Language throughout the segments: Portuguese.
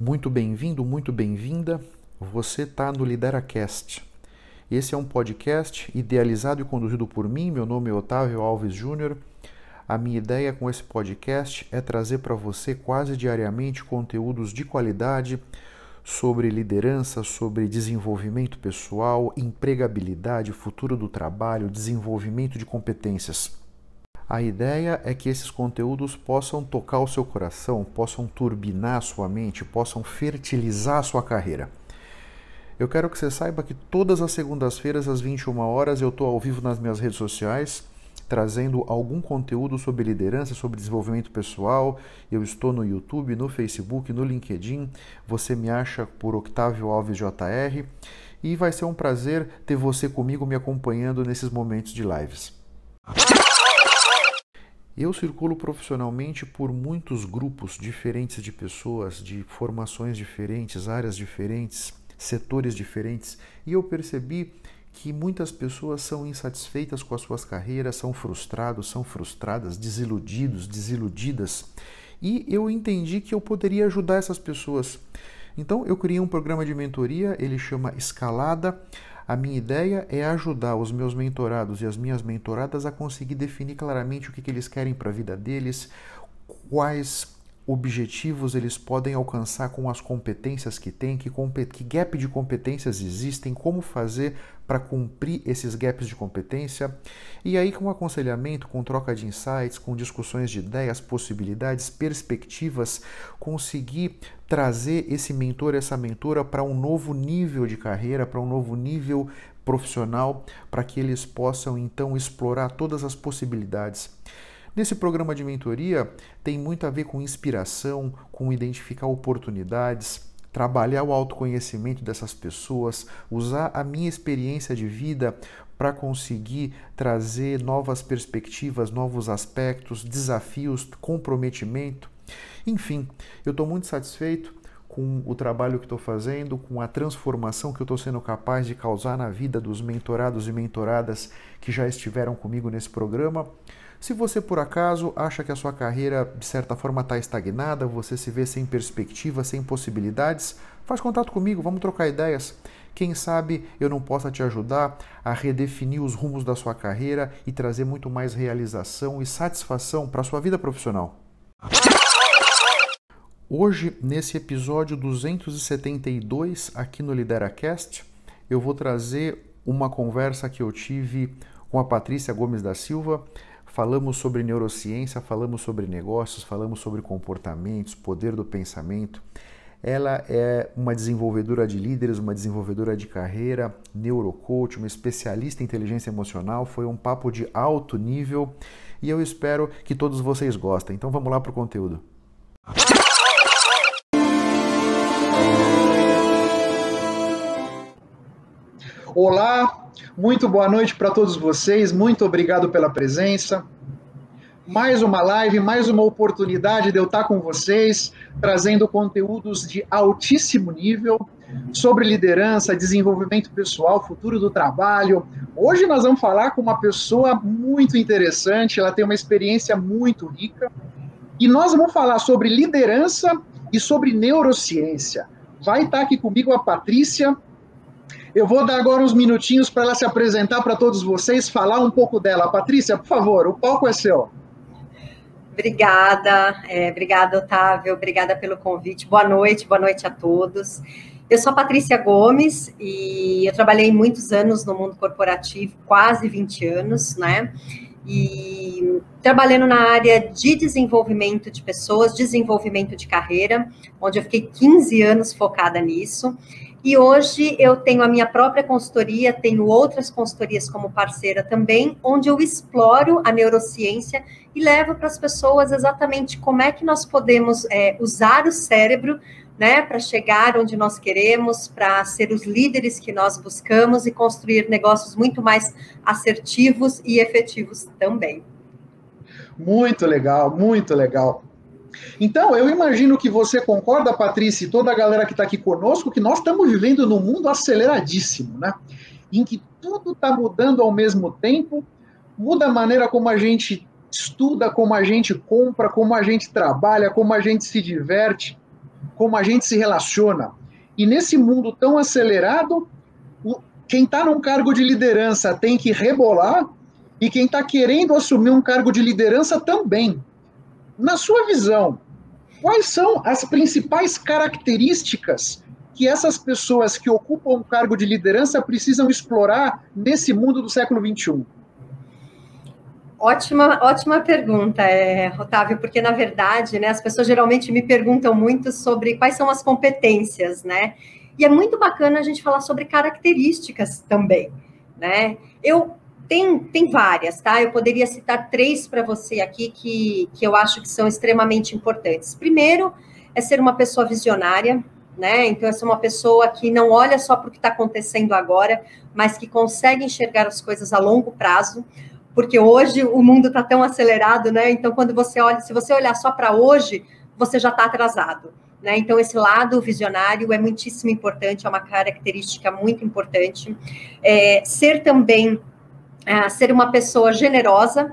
Muito bem-vindo, muito bem-vinda. Você está no LideraCast. Esse é um podcast idealizado e conduzido por mim. Meu nome é Otávio Alves Júnior. A minha ideia com esse podcast é trazer para você quase diariamente conteúdos de qualidade sobre liderança, sobre desenvolvimento pessoal, empregabilidade, futuro do trabalho, desenvolvimento de competências. A ideia é que esses conteúdos possam tocar o seu coração, possam turbinar a sua mente, possam fertilizar a sua carreira. Eu quero que você saiba que todas as segundas-feiras, às 21 horas, eu estou ao vivo nas minhas redes sociais, trazendo algum conteúdo sobre liderança, sobre desenvolvimento pessoal. Eu estou no YouTube, no Facebook, no LinkedIn. Você me acha por Octávio Alves JR. E vai ser um prazer ter você comigo me acompanhando nesses momentos de lives. Eu circulo profissionalmente por muitos grupos diferentes de pessoas, de formações diferentes, áreas diferentes, setores diferentes, e eu percebi que muitas pessoas são insatisfeitas com as suas carreiras, são frustrados, são frustradas, desiludidos, desiludidas. E eu entendi que eu poderia ajudar essas pessoas. Então eu criei um programa de mentoria, ele chama Escalada. A minha ideia é ajudar os meus mentorados e as minhas mentoradas a conseguir definir claramente o que, que eles querem para a vida deles, quais objetivos eles podem alcançar com as competências que têm, que, que gap de competências existem, como fazer para cumprir esses gaps de competência. E aí, com aconselhamento, com troca de insights, com discussões de ideias, possibilidades, perspectivas, conseguir trazer esse mentor, essa mentora para um novo nível de carreira, para um novo nível profissional, para que eles possam então explorar todas as possibilidades. Nesse programa de mentoria tem muito a ver com inspiração, com identificar oportunidades, trabalhar o autoconhecimento dessas pessoas, usar a minha experiência de vida para conseguir trazer novas perspectivas, novos aspectos, desafios, comprometimento. Enfim, eu estou muito satisfeito com o trabalho que estou fazendo, com a transformação que eu estou sendo capaz de causar na vida dos mentorados e mentoradas que já estiveram comigo nesse programa. Se você por acaso acha que a sua carreira de certa forma está estagnada, você se vê sem perspectiva, sem possibilidades, faz contato comigo, vamos trocar ideias. Quem sabe eu não possa te ajudar a redefinir os rumos da sua carreira e trazer muito mais realização e satisfação para a sua vida profissional. Hoje, nesse episódio 272 aqui no LideraCast, eu vou trazer uma conversa que eu tive com a Patrícia Gomes da Silva, Falamos sobre neurociência, falamos sobre negócios, falamos sobre comportamentos, poder do pensamento. Ela é uma desenvolvedora de líderes, uma desenvolvedora de carreira, neurocoach, uma especialista em inteligência emocional. Foi um papo de alto nível e eu espero que todos vocês gostem. Então vamos lá para o conteúdo. Olá, muito boa noite para todos vocês, muito obrigado pela presença. Mais uma live, mais uma oportunidade de eu estar com vocês, trazendo conteúdos de altíssimo nível sobre liderança, desenvolvimento pessoal, futuro do trabalho. Hoje nós vamos falar com uma pessoa muito interessante, ela tem uma experiência muito rica. E nós vamos falar sobre liderança e sobre neurociência. Vai estar aqui comigo a Patrícia, eu vou dar agora uns minutinhos para ela se apresentar para todos vocês, falar um pouco dela. Patrícia, por favor, o palco é seu. Obrigada, é, obrigada, Otávio, obrigada pelo convite. Boa noite, boa noite a todos. Eu sou a Patrícia Gomes e eu trabalhei muitos anos no mundo corporativo, quase 20 anos, né? E trabalhando na área de desenvolvimento de pessoas, desenvolvimento de carreira, onde eu fiquei 15 anos focada nisso. E hoje eu tenho a minha própria consultoria, tenho outras consultorias como parceira também, onde eu exploro a neurociência e levo para as pessoas exatamente como é que nós podemos é, usar o cérebro né, para chegar onde nós queremos, para ser os líderes que nós buscamos e construir negócios muito mais assertivos e efetivos também. Muito legal, muito legal. Então, eu imagino que você concorda, Patrícia, e toda a galera que está aqui conosco, que nós estamos vivendo num mundo aceleradíssimo, né? Em que tudo está mudando ao mesmo tempo, muda a maneira como a gente estuda, como a gente compra, como a gente trabalha, como a gente se diverte. como a gente se relaciona. E nesse mundo tão acelerado, quem está num cargo de liderança tem que rebolar e quem está querendo assumir um cargo de liderança também. Na sua visão, quais são as principais características que essas pessoas que ocupam um cargo de liderança precisam explorar nesse mundo do século XXI? Ótima, ótima pergunta, é, Otávio, porque na verdade, né, as pessoas geralmente me perguntam muito sobre quais são as competências, né? E é muito bacana a gente falar sobre características também, né? Eu tem, tem várias, tá? Eu poderia citar três para você aqui que, que eu acho que são extremamente importantes. Primeiro, é ser uma pessoa visionária, né? Então, é ser uma pessoa que não olha só para o que está acontecendo agora, mas que consegue enxergar as coisas a longo prazo porque hoje o mundo está tão acelerado, né? Então, quando você olha, se você olhar só para hoje, você já está atrasado. Né? Então, esse lado visionário é muitíssimo importante, é uma característica muito importante. É, ser também, é, ser uma pessoa generosa,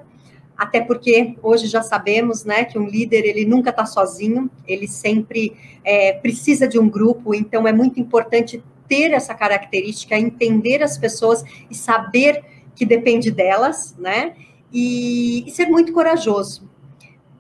até porque hoje já sabemos né, que um líder ele nunca está sozinho, ele sempre é, precisa de um grupo, então é muito importante ter essa característica, entender as pessoas e saber que depende delas, né? E, e ser muito corajoso.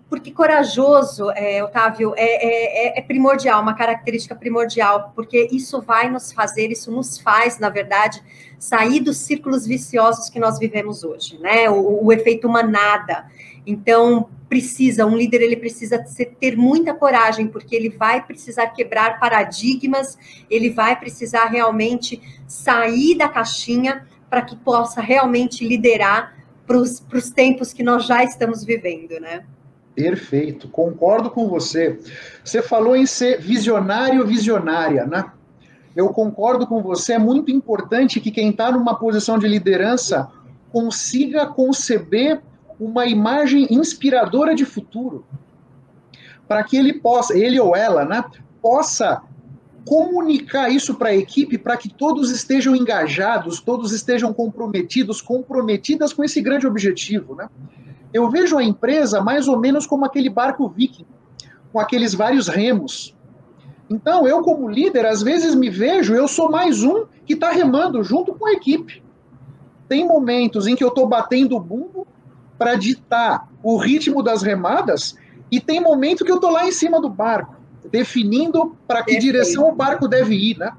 Porque corajoso, é, Otávio, é, é, é, é, primordial, uma característica primordial, porque isso vai nos fazer, isso nos faz, na verdade, sair dos círculos viciosos que nós vivemos hoje, né? O, o efeito manada. Então, precisa, um líder ele precisa ter muita coragem, porque ele vai precisar quebrar paradigmas, ele vai precisar realmente sair da caixinha para que possa realmente liderar para os tempos que nós já estamos vivendo, né? Perfeito, concordo com você. Você falou em ser visionário, visionária, né? Eu concordo com você. É muito importante que quem está numa posição de liderança consiga conceber uma imagem inspiradora de futuro, para que ele possa, ele ou ela, né, possa comunicar isso para a equipe para que todos estejam engajados, todos estejam comprometidos, comprometidas com esse grande objetivo. Né? Eu vejo a empresa mais ou menos como aquele barco viking, com aqueles vários remos. Então, eu, como líder, às vezes me vejo, eu sou mais um que está remando junto com a equipe. Tem momentos em que eu estou batendo o bumbo para ditar o ritmo das remadas, e tem momento que eu estou lá em cima do barco definindo para que direção o barco deve ir, né?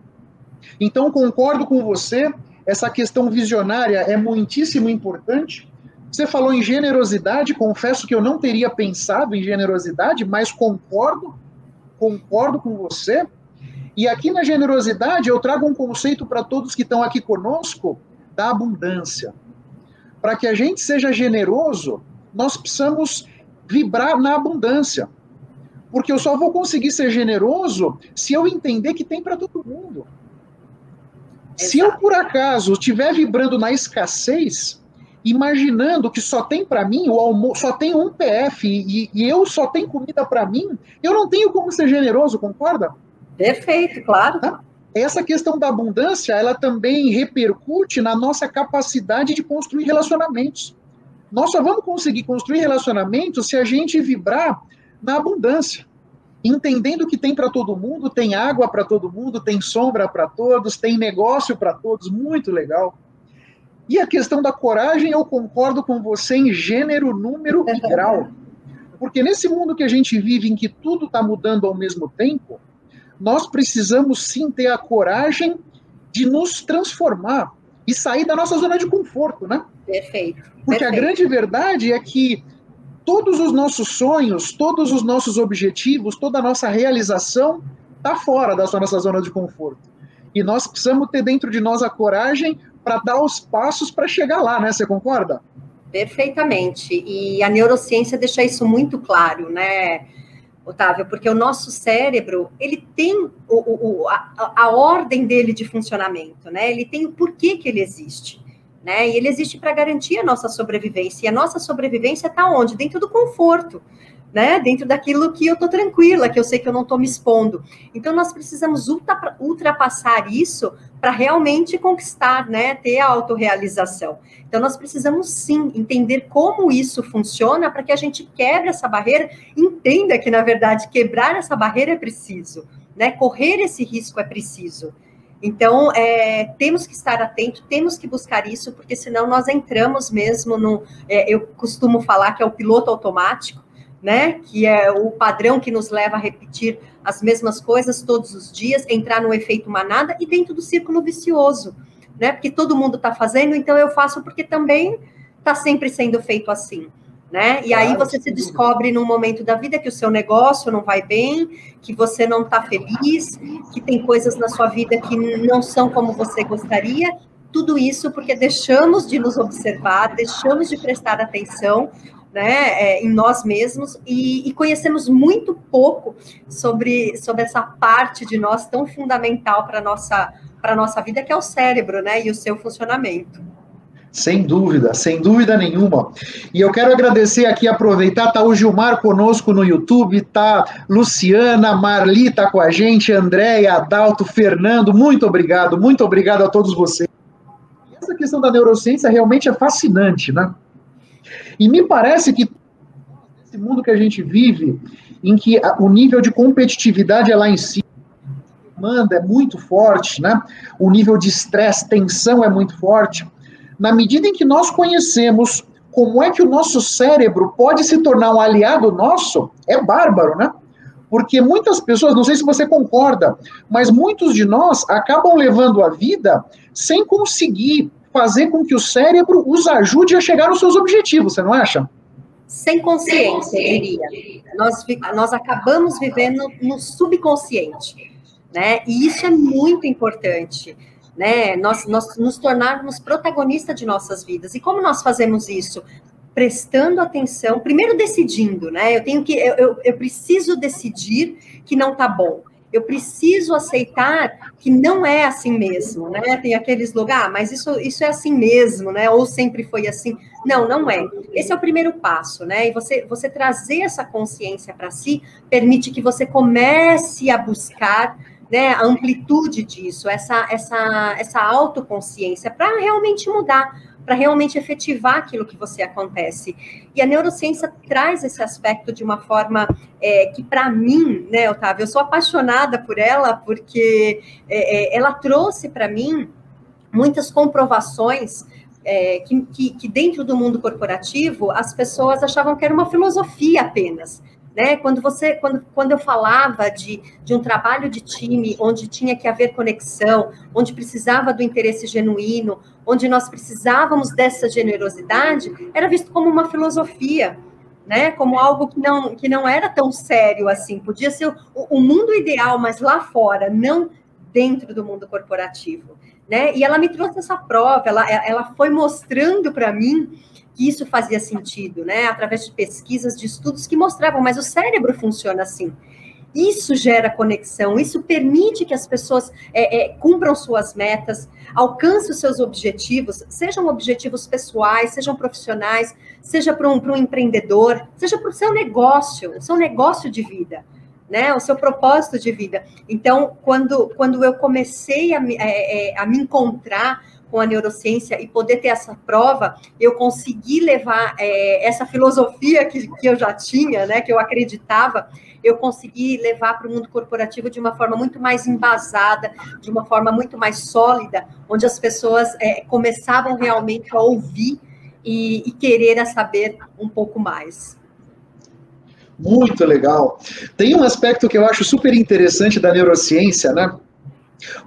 Então, concordo com você, essa questão visionária é muitíssimo importante. Você falou em generosidade, confesso que eu não teria pensado em generosidade, mas concordo, concordo com você. E aqui na generosidade eu trago um conceito para todos que estão aqui conosco da abundância. Para que a gente seja generoso, nós precisamos vibrar na abundância. Porque eu só vou conseguir ser generoso se eu entender que tem para todo mundo. Exato. Se eu, por acaso, estiver vibrando na escassez, imaginando que só tem para mim, o almoço, só tem um PF e, e eu só tenho comida para mim, eu não tenho como ser generoso, concorda? Perfeito, claro. Tá? Essa questão da abundância, ela também repercute na nossa capacidade de construir relacionamentos. Nós só vamos conseguir construir relacionamentos se a gente vibrar na abundância, entendendo que tem para todo mundo, tem água para todo mundo, tem sombra para todos, tem negócio para todos, muito legal. E a questão da coragem, eu concordo com você em gênero, número e grau. Porque nesse mundo que a gente vive, em que tudo está mudando ao mesmo tempo, nós precisamos sim ter a coragem de nos transformar e sair da nossa zona de conforto, né? Perfeito. Porque Perfeito. a grande verdade é que todos os nossos sonhos, todos os nossos objetivos, toda a nossa realização está fora da nossa zona de conforto. E nós precisamos ter dentro de nós a coragem para dar os passos para chegar lá, né? Você concorda? Perfeitamente. E a neurociência deixa isso muito claro, né, Otávio? Porque o nosso cérebro, ele tem o, o, a, a ordem dele de funcionamento, né? Ele tem o porquê que ele existe né? E ele existe para garantir a nossa sobrevivência. E a nossa sobrevivência está onde? Dentro do conforto. Né? Dentro daquilo que eu estou tranquila, que eu sei que eu não estou me expondo. Então, nós precisamos ultra, ultrapassar isso para realmente conquistar, né? Ter a autorrealização. Então, nós precisamos sim entender como isso funciona para que a gente quebre essa barreira, entenda que, na verdade, quebrar essa barreira é preciso, né? Correr esse risco é preciso. Então, é, temos que estar atento, temos que buscar isso, porque senão nós entramos mesmo no. É, eu costumo falar que é o piloto automático, né? Que é o padrão que nos leva a repetir as mesmas coisas todos os dias, entrar no efeito manada e dentro do círculo vicioso, né? Porque todo mundo está fazendo, então eu faço porque também está sempre sendo feito assim. Né? E aí você se descobre num momento da vida que o seu negócio não vai bem, que você não está feliz, que tem coisas na sua vida que não são como você gostaria. Tudo isso porque deixamos de nos observar, deixamos de prestar atenção né, é, em nós mesmos e, e, conhecemos muito pouco sobre, sobre essa parte de nós tão fundamental para a nossa, nossa vida, que é o cérebro né, e o seu funcionamento. Sem dúvida, sem dúvida nenhuma. E eu quero agradecer aqui, aproveitar, tá o Gilmar conosco no YouTube, tá Luciana, Marli tá com a gente, Andréia, Adalto, Fernando, muito obrigado, muito obrigado a todos vocês. Essa questão da neurociência realmente é fascinante, né? E me parece que esse mundo que a gente vive, em que o nível de competitividade é lá em cima, demanda é muito forte, né? O nível de estresse, tensão é muito forte. Na medida em que nós conhecemos como é que o nosso cérebro pode se tornar um aliado nosso, é bárbaro, né? Porque muitas pessoas, não sei se você concorda, mas muitos de nós acabam levando a vida sem conseguir fazer com que o cérebro os ajude a chegar aos seus objetivos, você não acha? Sem consciência, eu diria. Nós, nós acabamos vivendo no subconsciente, né? E isso é muito importante, né? Nós, nós nos tornarmos protagonistas de nossas vidas. E como nós fazemos isso? Prestando atenção, primeiro decidindo, né? Eu tenho que, eu, eu, eu preciso decidir que não tá bom eu preciso aceitar que não é assim mesmo, né? Tem aqueles lugares, ah, mas isso, isso é assim mesmo, né? Ou sempre foi assim. Não, não é. Esse é o primeiro passo, né? E você, você trazer essa consciência para si permite que você comece a buscar né, a amplitude disso, essa, essa, essa autoconsciência, para realmente mudar para realmente efetivar aquilo que você acontece. E a neurociência traz esse aspecto de uma forma é, que, para mim, né, Otávio, eu sou apaixonada por ela, porque é, é ela trouxe para mim muitas comprovações é, que, que, que, dentro do mundo corporativo as pessoas achavam que era uma filosofia apenas. Né? Quando você, quando, quando eu falava de, de um trabalho de time onde tinha que haver conexão, onde precisava do interesse genuíno, onde nós precisávamos dessa generosidade, era visto como uma filosofia, né? Como algo que não, que não era tão sério assim. Podia ser o, o mundo ideal, mas lá fora, não dentro do mundo corporativo, né? E ela me trouxe essa prova, ela, ela foi mostrando para mim que isso fazia sentido, né? Através de pesquisas, de estudos que mostravam, mas o cérebro funciona assim. Isso gera conexão, isso permite que as pessoas é, é, cumpram suas metas, alcancem os seus objetivos, sejam objetivos pessoais, sejam profissionais, seja para um, um empreendedor, seja para o seu negócio, o seu negócio de vida. Né, o seu propósito de vida. Então, quando, quando eu comecei a, é, é, a me encontrar com a neurociência e poder ter essa prova, eu consegui levar é, essa filosofia que, que eu já tinha, né, que eu acreditava, eu consegui levar para o mundo corporativo de uma forma muito mais embasada, de uma forma muito mais sólida, onde as pessoas é, começavam realmente a ouvir e, e querer saber um pouco mais. Muito legal. Tem um aspecto que eu acho super interessante da neurociência, né?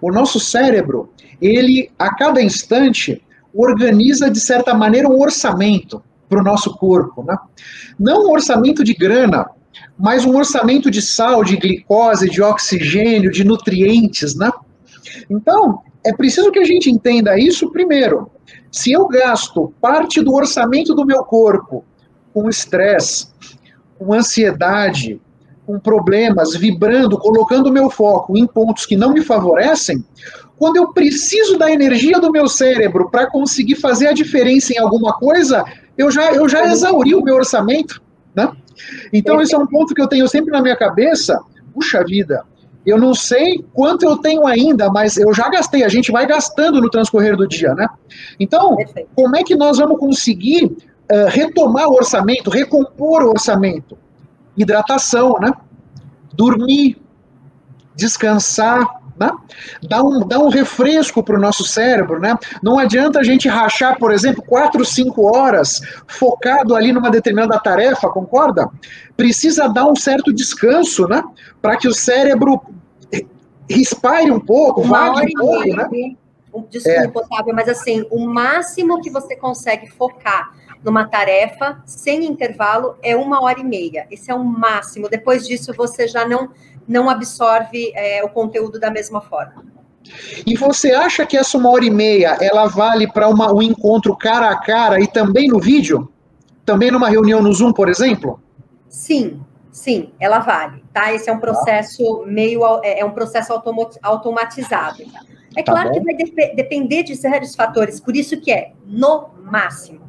O nosso cérebro, ele a cada instante organiza de certa maneira um orçamento para o nosso corpo, né? Não um orçamento de grana, mas um orçamento de sal, de glicose, de oxigênio, de nutrientes, né? Então, é preciso que a gente entenda isso primeiro. Se eu gasto parte do orçamento do meu corpo com estresse, com ansiedade, com problemas, vibrando, colocando o meu foco em pontos que não me favorecem, quando eu preciso da energia do meu cérebro para conseguir fazer a diferença em alguma coisa, eu já, eu já exauri o meu orçamento, né? Então, esse é um ponto que eu tenho sempre na minha cabeça. Puxa vida, eu não sei quanto eu tenho ainda, mas eu já gastei. A gente vai gastando no transcorrer do dia, né? Então, como é que nós vamos conseguir uh, retomar o orçamento, recompor o orçamento? Hidratação, né? Dormir, descansar, né? Dá um, dá um refresco para o nosso cérebro, né? Não adianta a gente rachar, por exemplo, quatro, cinco horas focado ali numa determinada tarefa, concorda? Precisa dar um certo descanso, né? Para que o cérebro respire um pouco, vague um pouco, né? Desculpa, é. Otávio, mas assim, o máximo que você consegue focar numa tarefa sem intervalo é uma hora e meia. Esse é o máximo. Depois disso, você já não não absorve é, o conteúdo da mesma forma. E você acha que essa uma hora e meia ela vale para um encontro cara a cara e também no vídeo? Também numa reunião no Zoom, por exemplo? Sim, sim, ela vale, tá? Esse é um processo meio é, é um processo automatizado. É tá claro que vai de depender de vários fatores, por isso que é no máximo,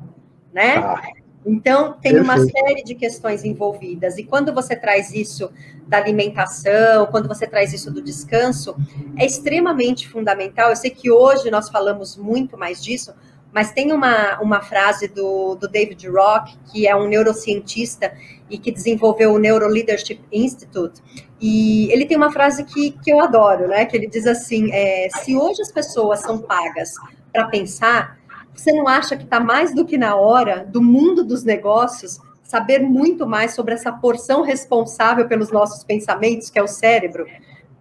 né? Ah. Então, tem Perfeito. uma série de questões envolvidas. E quando você traz isso da alimentação, quando você traz isso do descanso, é extremamente fundamental. Eu sei que hoje nós falamos muito mais disso, mas tem uma, uma frase do, do David Rock, que é um neurocientista e que desenvolveu o Neuro Leadership Institute, e ele tem uma frase que, que eu adoro, né? Que ele diz assim: é, se hoje as pessoas são pagas para pensar, você não acha que está mais do que na hora do mundo dos negócios saber muito mais sobre essa porção responsável pelos nossos pensamentos, que é o cérebro?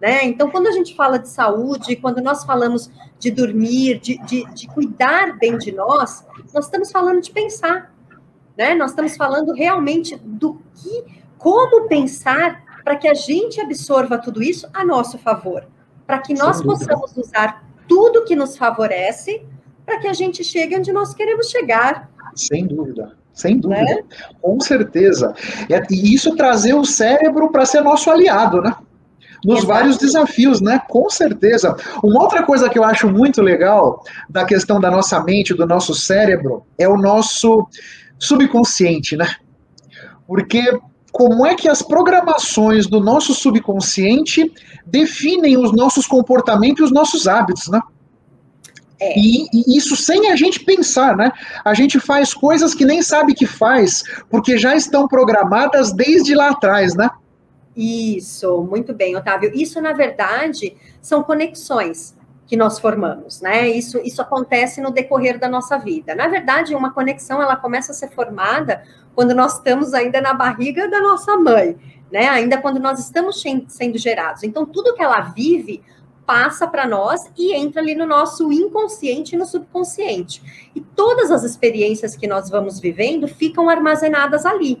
Né? Então, quando a gente fala de saúde, quando nós falamos de dormir, de, de, de cuidar bem de nós, nós estamos falando de pensar. Né? Nós estamos falando realmente do que, como pensar para que a gente absorva tudo isso a nosso favor, para que nós possamos usar tudo que nos favorece para que a gente chegue onde nós queremos chegar. Sem dúvida. Sem dúvida, né? com certeza. E isso trazer o cérebro para ser nosso aliado, né? Nos vários desafios, né? Com certeza. Uma outra coisa que eu acho muito legal da questão da nossa mente, do nosso cérebro, é o nosso subconsciente, né? Porque como é que as programações do nosso subconsciente definem os nossos comportamentos e os nossos hábitos, né? É. E, e, isso sem a gente pensar, né? A gente faz coisas que nem sabe que faz, porque já estão programadas desde lá atrás, né? Isso, muito bem, Otávio. Isso, na verdade, são conexões que nós formamos, né? Isso, isso acontece no decorrer da nossa vida. Na verdade, uma conexão ela começa a ser formada quando nós estamos ainda na barriga da nossa mãe, né? Ainda quando nós estamos sendo gerados. Então, tudo que ela vive passa para nós e entra ali no nosso inconsciente e no subconsciente. E todas as experiências que nós vamos vivendo ficam armazenadas ali.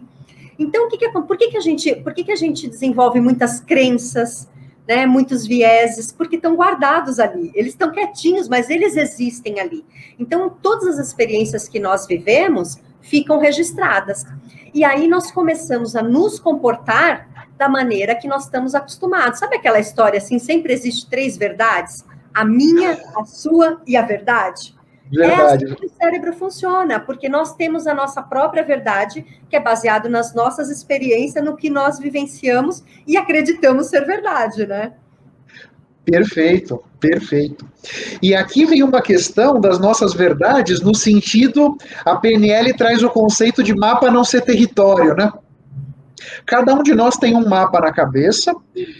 Então, o que, que por que, que a gente, por que, que a gente desenvolve muitas crenças, né, muitos vieses? Porque estão guardados ali. Eles estão quietinhos, mas eles existem ali. Então, todas as experiências que nós vivemos ficam registradas. E aí nós começamos a nos comportar da maneira que nós estamos acostumados. Sabe aquela história assim, sempre existe três verdades? A minha, a sua e a verdade? Verdade. É assim que o cérebro funciona, porque nós temos a nossa própria verdade, que é baseado nas nossas experiências, no que nós vivenciamos e acreditamos ser verdade, né? Perfeito, perfeito. E aqui vem uma questão das nossas verdades, no sentido, a PNL traz o conceito de mapa não ser território, né? Cada um de nós tem um mapa na cabeça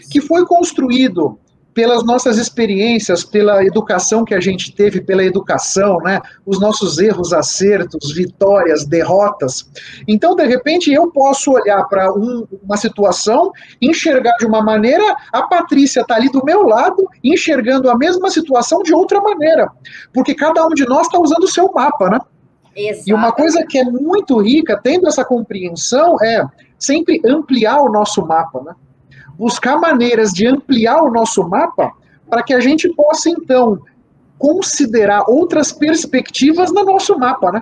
que foi construído pelas nossas experiências, pela educação que a gente teve, pela educação, né? Os nossos erros, acertos, vitórias, derrotas. Então, de repente, eu posso olhar para um, uma situação, enxergar de uma maneira, a Patrícia está ali do meu lado, enxergando a mesma situação de outra maneira. Porque cada um de nós está usando o seu mapa, né? Exato. E uma coisa que é muito rica, tendo essa compreensão, é sempre ampliar o nosso mapa, né? Buscar maneiras de ampliar o nosso mapa para que a gente possa, então, considerar outras perspectivas no nosso mapa, né?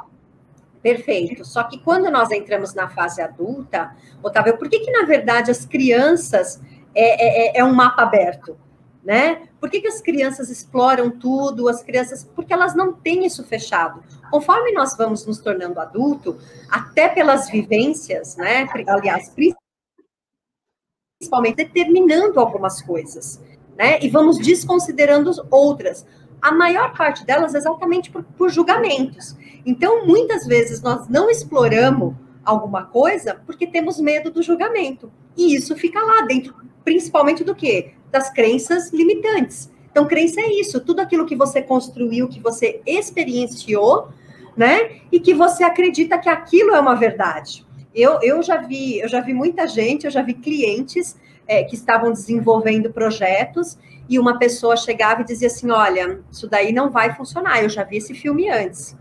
Perfeito. Só que quando nós entramos na fase adulta, Otávio, por que, que na verdade as crianças é, é, é, é um mapa aberto? né? Por que, que as crianças exploram tudo? As crianças, porque elas não têm isso fechado. Conforme nós vamos nos tornando adulto, até pelas vivências, né? Aliás, principalmente determinando algumas coisas, né? E vamos desconsiderando outras. A maior parte delas exatamente por, por julgamentos. Então, muitas vezes nós não exploramos alguma coisa porque temos medo do julgamento. E isso fica lá dentro, principalmente do quê? Das crenças limitantes. Então, crença é isso, tudo aquilo que você construiu, que você experienciou, né? E que você acredita que aquilo é uma verdade. Eu, eu já vi, eu já vi muita gente, eu já vi clientes é, que estavam desenvolvendo projetos e uma pessoa chegava e dizia assim: olha, isso daí não vai funcionar, eu já vi esse filme antes.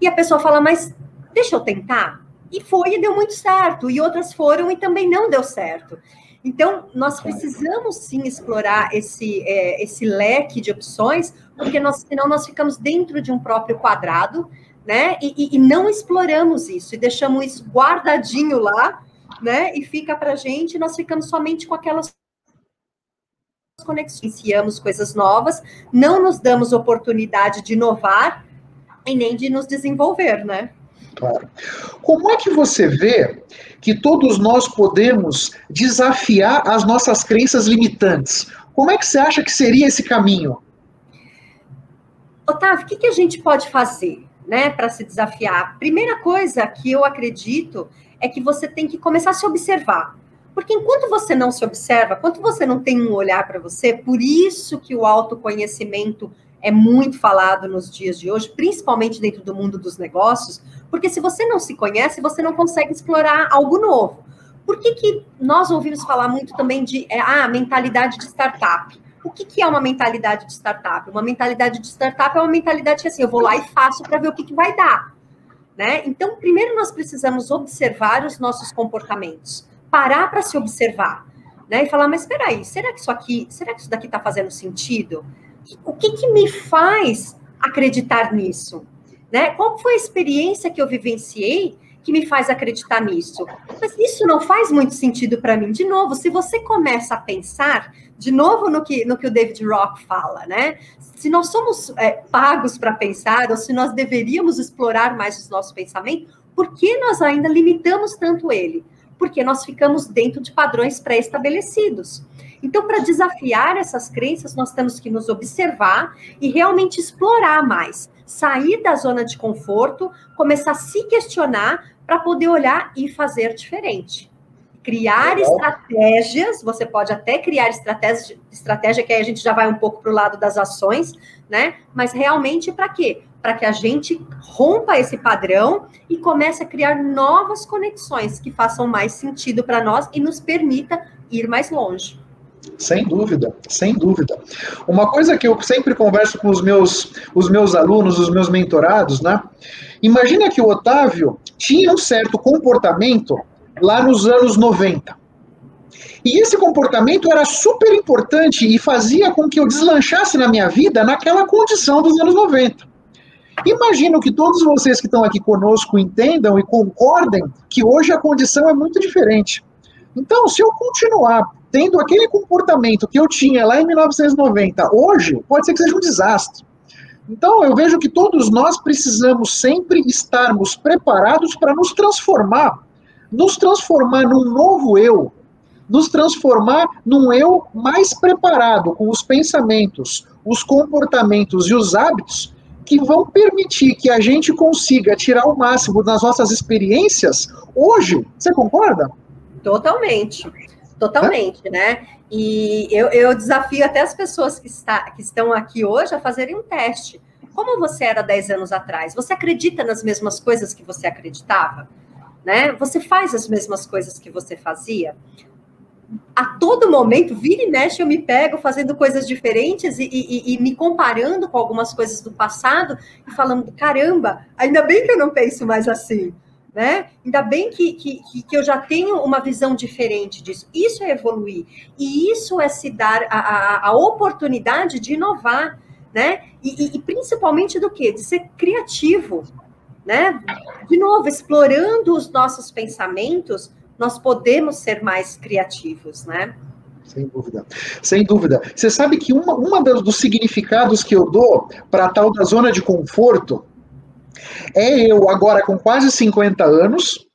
E a pessoa fala, mas deixa eu tentar. E foi e deu muito certo. E outras foram e também não deu certo. Então, nós precisamos sim explorar esse, é, esse leque de opções, porque nós, senão nós ficamos dentro de um próprio quadrado, né? E, e, não exploramos isso e deixamos isso guardadinho lá, né? E fica para gente, e nós ficamos somente com aquelas conexões, iniciamos coisas novas, não nos damos oportunidade de inovar e nem de nos desenvolver, né? Claro. Como é que você vê que todos nós podemos desafiar as nossas crenças limitantes? Como é que você acha que seria esse caminho? Otávio, o que, que a gente pode fazer né, para se desafiar? Primeira coisa que eu acredito é que você tem que começar a se observar. Porque enquanto você não se observa, enquanto você não tem um olhar para você, por isso que o autoconhecimento é muito falado nos dias de hoje, principalmente dentro do mundo dos negócios, porque se você não se conhece, você não consegue explorar algo novo. Por que, que nós ouvimos falar muito também de é, ah, mentalidade de startup? O que, que é uma mentalidade de startup? Uma mentalidade de startup é uma mentalidade que assim, eu vou lá e faço para ver o que, que vai dar. Né? Então, primeiro nós precisamos observar os nossos comportamentos, parar para se observar, né? E falar, mas espera aí, será que isso aqui, será que isso daqui está fazendo sentido? o que, que me faz acreditar nisso? Né? Qual foi a experiência que eu vivenciei que me faz acreditar nisso? Mas isso não faz muito sentido para mim. De novo, se você começa a pensar, de novo no que, no que o David Rock fala, né? Se nós somos é, pagos para pensar, ou se nós deveríamos explorar mais os nossos pensamentos, por que nós ainda limitamos tanto ele? Porque nós ficamos dentro de padrões pré-estabelecidos. Então, para desafiar essas crenças, nós temos que nos observar e realmente explorar mais, sair da zona de conforto, começar a se questionar para poder olhar e fazer diferente. Criar Legal. estratégias, você pode até criar estratégia, estratégia que aí a gente já vai um pouco para o lado das ações, né? Mas realmente para quê? Para que a gente rompa esse padrão e comece a criar novas conexões que façam mais sentido para nós e nos permita ir mais longe. Sem dúvida, sem dúvida. Uma coisa que eu sempre converso com os meus, os meus alunos, os meus mentorados, né? Imagina que o Otávio tinha um certo comportamento lá nos anos 90. E esse comportamento era super importante e fazia com que eu deslanchasse na minha vida naquela condição dos anos 90. Imagino que todos vocês que estão aqui conosco entendam e concordem que hoje a condição é muito diferente. Então, se eu continuar tendo aquele comportamento que eu tinha lá em 1990, hoje, pode ser que seja um desastre. Então, eu vejo que todos nós precisamos sempre estarmos preparados para nos transformar, nos transformar num novo eu, nos transformar num eu mais preparado, com os pensamentos, os comportamentos e os hábitos que vão permitir que a gente consiga tirar o máximo das nossas experiências hoje. Você concorda? Totalmente. Totalmente, né? E eu, eu desafio até as pessoas que, está, que estão aqui hoje a fazerem um teste. Como você era 10 anos atrás? Você acredita nas mesmas coisas que você acreditava? Né? Você faz as mesmas coisas que você fazia? A todo momento, vira e mexe, eu me pego fazendo coisas diferentes e, e, e me comparando com algumas coisas do passado e falando: caramba, ainda bem que eu não penso mais assim né? Ainda bem que, que, que eu já tenho uma visão diferente disso. Isso é evoluir. E isso é se dar a, a, a oportunidade de inovar, né? E, e, e, principalmente do quê? De ser criativo, né? De novo, explorando os nossos pensamentos, nós podemos ser mais criativos, né? Sem dúvida. Sem dúvida. Você sabe que uma, uma dos significados que eu dou para a tal da zona de conforto é eu, agora com quase 50 anos,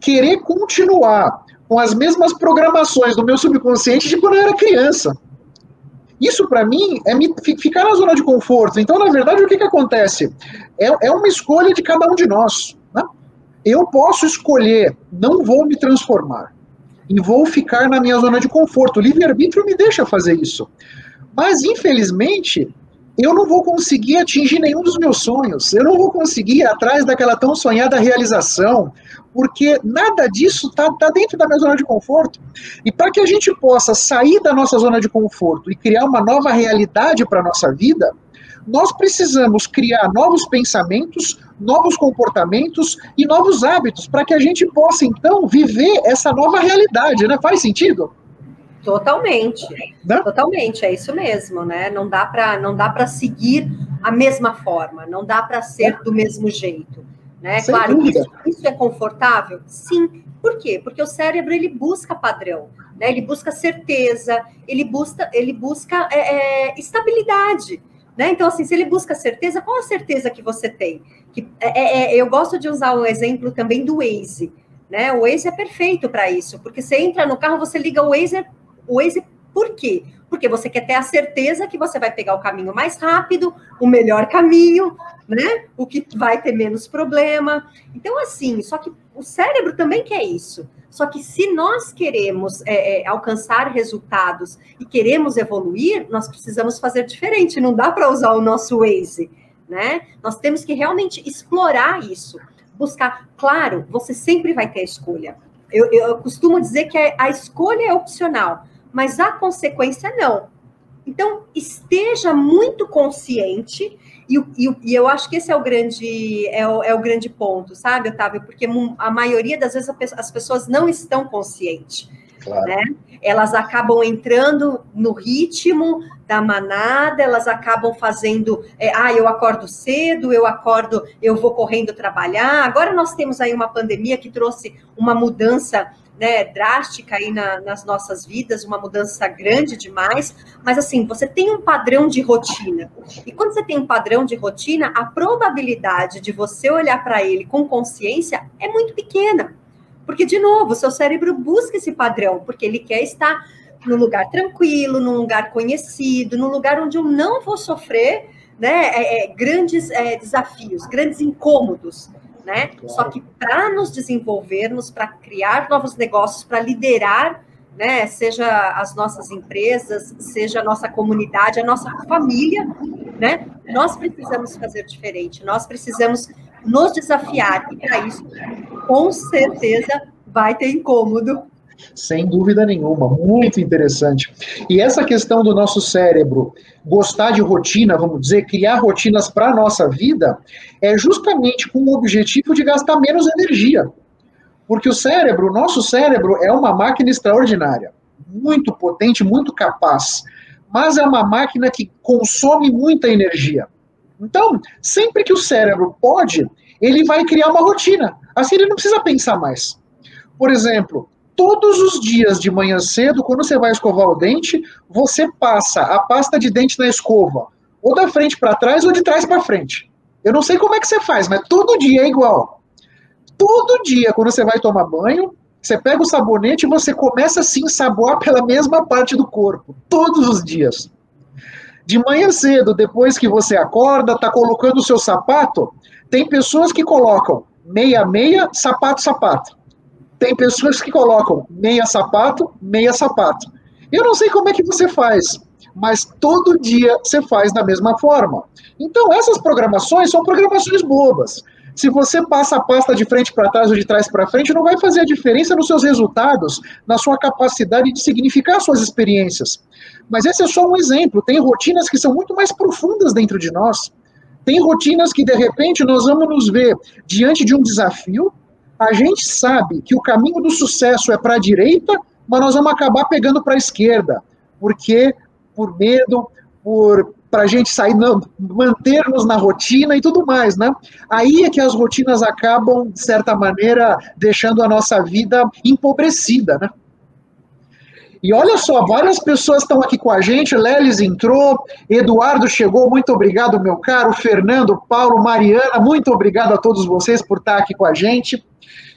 querer continuar com as mesmas programações do meu subconsciente de quando eu era criança. Isso, para mim, é me, ficar na zona de conforto. Então, na verdade, o que, que acontece? É, é uma escolha de cada um de nós. Né? Eu posso escolher, não vou me transformar e vou ficar na minha zona de conforto. O livre-arbítrio me deixa fazer isso. Mas, infelizmente, eu não vou conseguir atingir nenhum dos meus sonhos. Eu não vou conseguir ir atrás daquela tão sonhada realização, porque nada disso está tá dentro da minha zona de conforto. E para que a gente possa sair da nossa zona de conforto e criar uma nova realidade para a nossa vida, nós precisamos criar novos pensamentos, novos comportamentos e novos hábitos para que a gente possa, então, viver essa nova realidade, né? Faz sentido? Totalmente, né? totalmente, é isso mesmo, né? Não dá para não dá para seguir a mesma forma, não dá para ser do mesmo jeito, né? Sem claro, isso, isso, é confortável, sim. Por quê? Porque o cérebro ele busca padrão, né? Ele busca certeza, ele busca ele busca é, é, estabilidade. Né? Então, assim, se ele busca certeza, qual a certeza que você tem? Que, é, é, é eu gosto de usar o exemplo também do Waze. Né? O Waze é perfeito para isso, porque você entra no carro, você liga o Waze, Waze por quê? Porque você quer ter a certeza que você vai pegar o caminho mais rápido, o melhor caminho, né? O que vai ter menos problema. Então, assim, só que o cérebro também quer isso. Só que se nós queremos é, é, alcançar resultados e queremos evoluir, nós precisamos fazer diferente. Não dá para usar o nosso Waze, né? Nós temos que realmente explorar isso, buscar. Claro, você sempre vai ter a escolha. Eu, eu costumo dizer que a escolha é opcional, mas a consequência não. Então, esteja muito consciente e, e, e, eu acho que esse é o grande é o, é o grande ponto, sabe, Otávio? Porque a maioria das vezes as pessoas não estão conscientes. Claro. Né? Elas acabam entrando no ritmo da manada, elas acabam fazendo, é, ah, eu acordo cedo, eu acordo, eu vou correndo trabalhar. Agora nós temos aí uma pandemia que trouxe uma mudança né, drástica aí na, nas nossas vidas, uma mudança grande demais, mas assim, você tem um padrão de rotina. E quando você tem um padrão de rotina, a probabilidade de você olhar para ele com consciência é muito pequena. Porque, de novo, seu cérebro busca esse padrão, porque ele quer estar num lugar tranquilo, num lugar conhecido, num lugar onde eu não vou sofrer né, é, é, grandes é, desafios, grandes incômodos né? Claro. Só que para nos desenvolvermos, para criar novos negócios, para liderar, né? Seja as nossas empresas, seja a nossa comunidade, a nossa família, né? Nós precisamos fazer diferente, nós precisamos nos desafiar, e para isso, com certeza, vai ter incômodo, sem dúvida nenhuma, muito interessante. E essa questão do nosso cérebro gostar de rotina, vamos dizer, criar rotinas para a nossa vida, é justamente com o objetivo de gastar menos energia. Porque o cérebro, o nosso cérebro, é uma máquina extraordinária, muito potente, muito capaz, mas é uma máquina que consome muita energia. Então, sempre que o cérebro pode, ele vai criar uma rotina. Assim ele não precisa pensar mais. Por exemplo, todos os dias de manhã cedo, quando você vai escovar o dente, você passa a pasta de dente na escova, ou da frente para trás ou de trás para frente. Eu não sei como é que você faz, mas todo dia é igual. Todo dia, quando você vai tomar banho, você pega o sabonete e você começa a se ensaboar pela mesma parte do corpo, todos os dias. De manhã cedo, depois que você acorda, está colocando o seu sapato, tem pessoas que colocam meia meia, sapato sapato. Tem pessoas que colocam meia sapato, meia sapato. Eu não sei como é que você faz, mas todo dia você faz da mesma forma. Então, essas programações são programações bobas. Se você passa a pasta de frente para trás ou de trás para frente, não vai fazer a diferença nos seus resultados, na sua capacidade de significar suas experiências. Mas esse é só um exemplo. Tem rotinas que são muito mais profundas dentro de nós. Tem rotinas que, de repente, nós vamos nos ver diante de um desafio a gente sabe que o caminho do sucesso é para a direita, mas nós vamos acabar pegando para a esquerda, porque por medo, por para a gente sair, não, mantermos na rotina e tudo mais, né? Aí é que as rotinas acabam, de certa maneira, deixando a nossa vida empobrecida, né? E olha só, várias pessoas estão aqui com a gente. Lelis entrou, Eduardo chegou, muito obrigado, meu caro. Fernando, Paulo, Mariana, muito obrigado a todos vocês por estar aqui com a gente.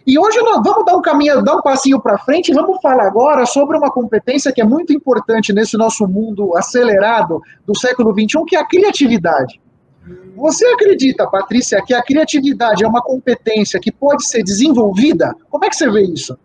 E hoje nós vamos dar um caminho, dar um passinho para frente vamos falar agora sobre uma competência que é muito importante nesse nosso mundo acelerado do século XXI, que é a criatividade. Você acredita, Patrícia, que a criatividade é uma competência que pode ser desenvolvida? Como é que você vê isso?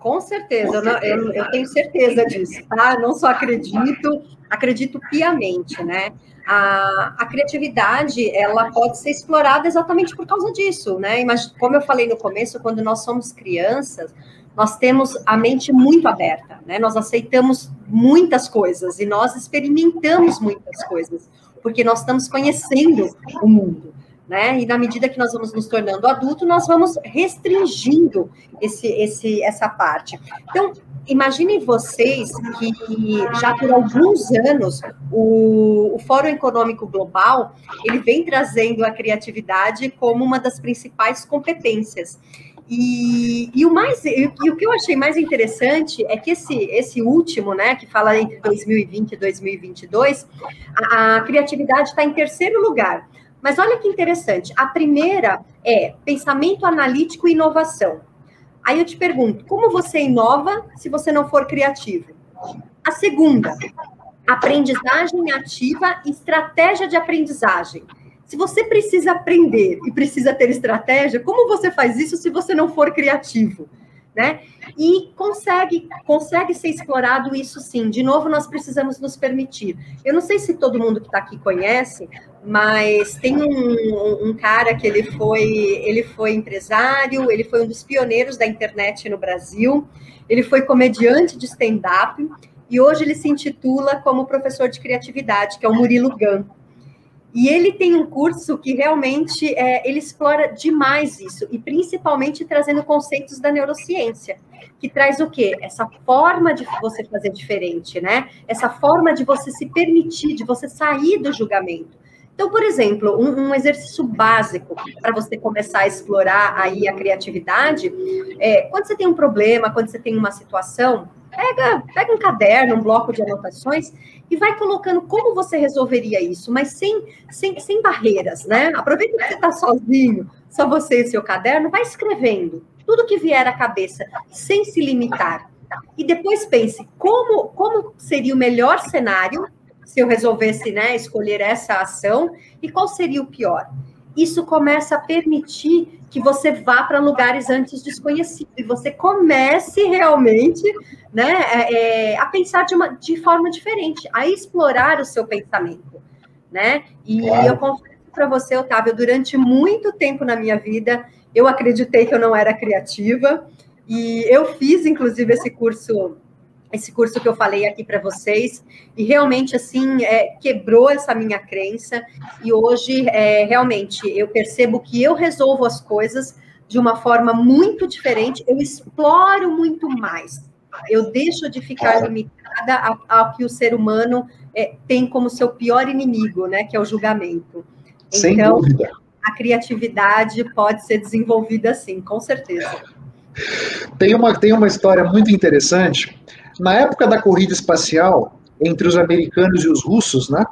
Com certeza, eu, não, eu, eu, tenho certeza disso, tá? Não só acredito, acredito piamente, né? A, a, criatividade, ela pode ser explorada exatamente por causa disso, né? Mas, como eu falei no começo, quando nós somos crianças, nós temos a mente muito aberta, né? Nós aceitamos muitas coisas e nós experimentamos muitas coisas, porque nós estamos conhecendo o mundo né? E na medida que nós vamos nos tornando adulto, nós vamos restringindo esse, esse, essa parte. Então, imaginem vocês que já por alguns anos o, o Fórum Econômico Global ele vem trazendo a criatividade como uma das principais competências. E, e, o mais e, e, o que eu achei mais interessante é que esse, esse último, né, que fala entre 2020 e 2022, a, a criatividade está em terceiro lugar. Mas olha que interessante. A primeira é pensamento analítico e inovação. Aí eu te pergunto, como você inova se você não for criativo? A segunda, aprendizagem ativa e estratégia de aprendizagem. Se você precisa aprender e precisa ter estratégia, como você faz isso se você não for criativo? Né? E consegue, consegue ser explorado isso sim. De novo, nós precisamos nos permitir. Eu não sei se todo mundo que está aqui conhece, mas tem um, um, cara que ele foi, ele foi empresário, ele foi um dos pioneiros da internet no Brasil, ele foi comediante de stand-up e hoje ele se intitula como professor de criatividade, que é o Murilo Gun. E ele tem um curso que realmente é, ele explora demais isso, e principalmente trazendo conceitos da neurociência, que traz o quê? Essa forma de você fazer diferente, né? Essa forma de você se permitir, de você sair do julgamento. Então, por exemplo, um, um exercício básico para você começar a explorar aí a criatividade é quando você tem um problema, quando você tem uma situação, pega, pega um caderno, um bloco de anotações e vai colocando como você resolveria isso, mas sem, sem, sem barreiras, né? Aproveita que você está sozinho, só você e seu caderno, vai escrevendo tudo que vier à cabeça, sem se limitar. E depois pense como, como seria o melhor cenário se eu resolvesse né, escolher essa ação e qual seria o pior. Isso começa a permitir que você vá para lugares antes desconhecidos e você comece realmente né, é, é, a pensar de, uma, de forma diferente, a explorar o seu pensamento. Né? E claro. eu confesso para você, Otávio, durante muito tempo na minha vida, eu acreditei que eu não era criativa, e eu fiz, inclusive, esse curso esse curso que eu falei aqui para vocês, e realmente, assim, é, quebrou essa minha crença, e hoje, é, realmente, eu percebo que eu resolvo as coisas de uma forma muito diferente, eu exploro muito mais, eu deixo de ficar limitada ao, que o ser humano é, tem como seu pior inimigo, né, que é o julgamento. Sem então, dúvida. a criatividade pode ser desenvolvida assim, com certeza. Tem uma, tem uma história muito interessante na época da corrida espacial, entre os americanos e os russos, né,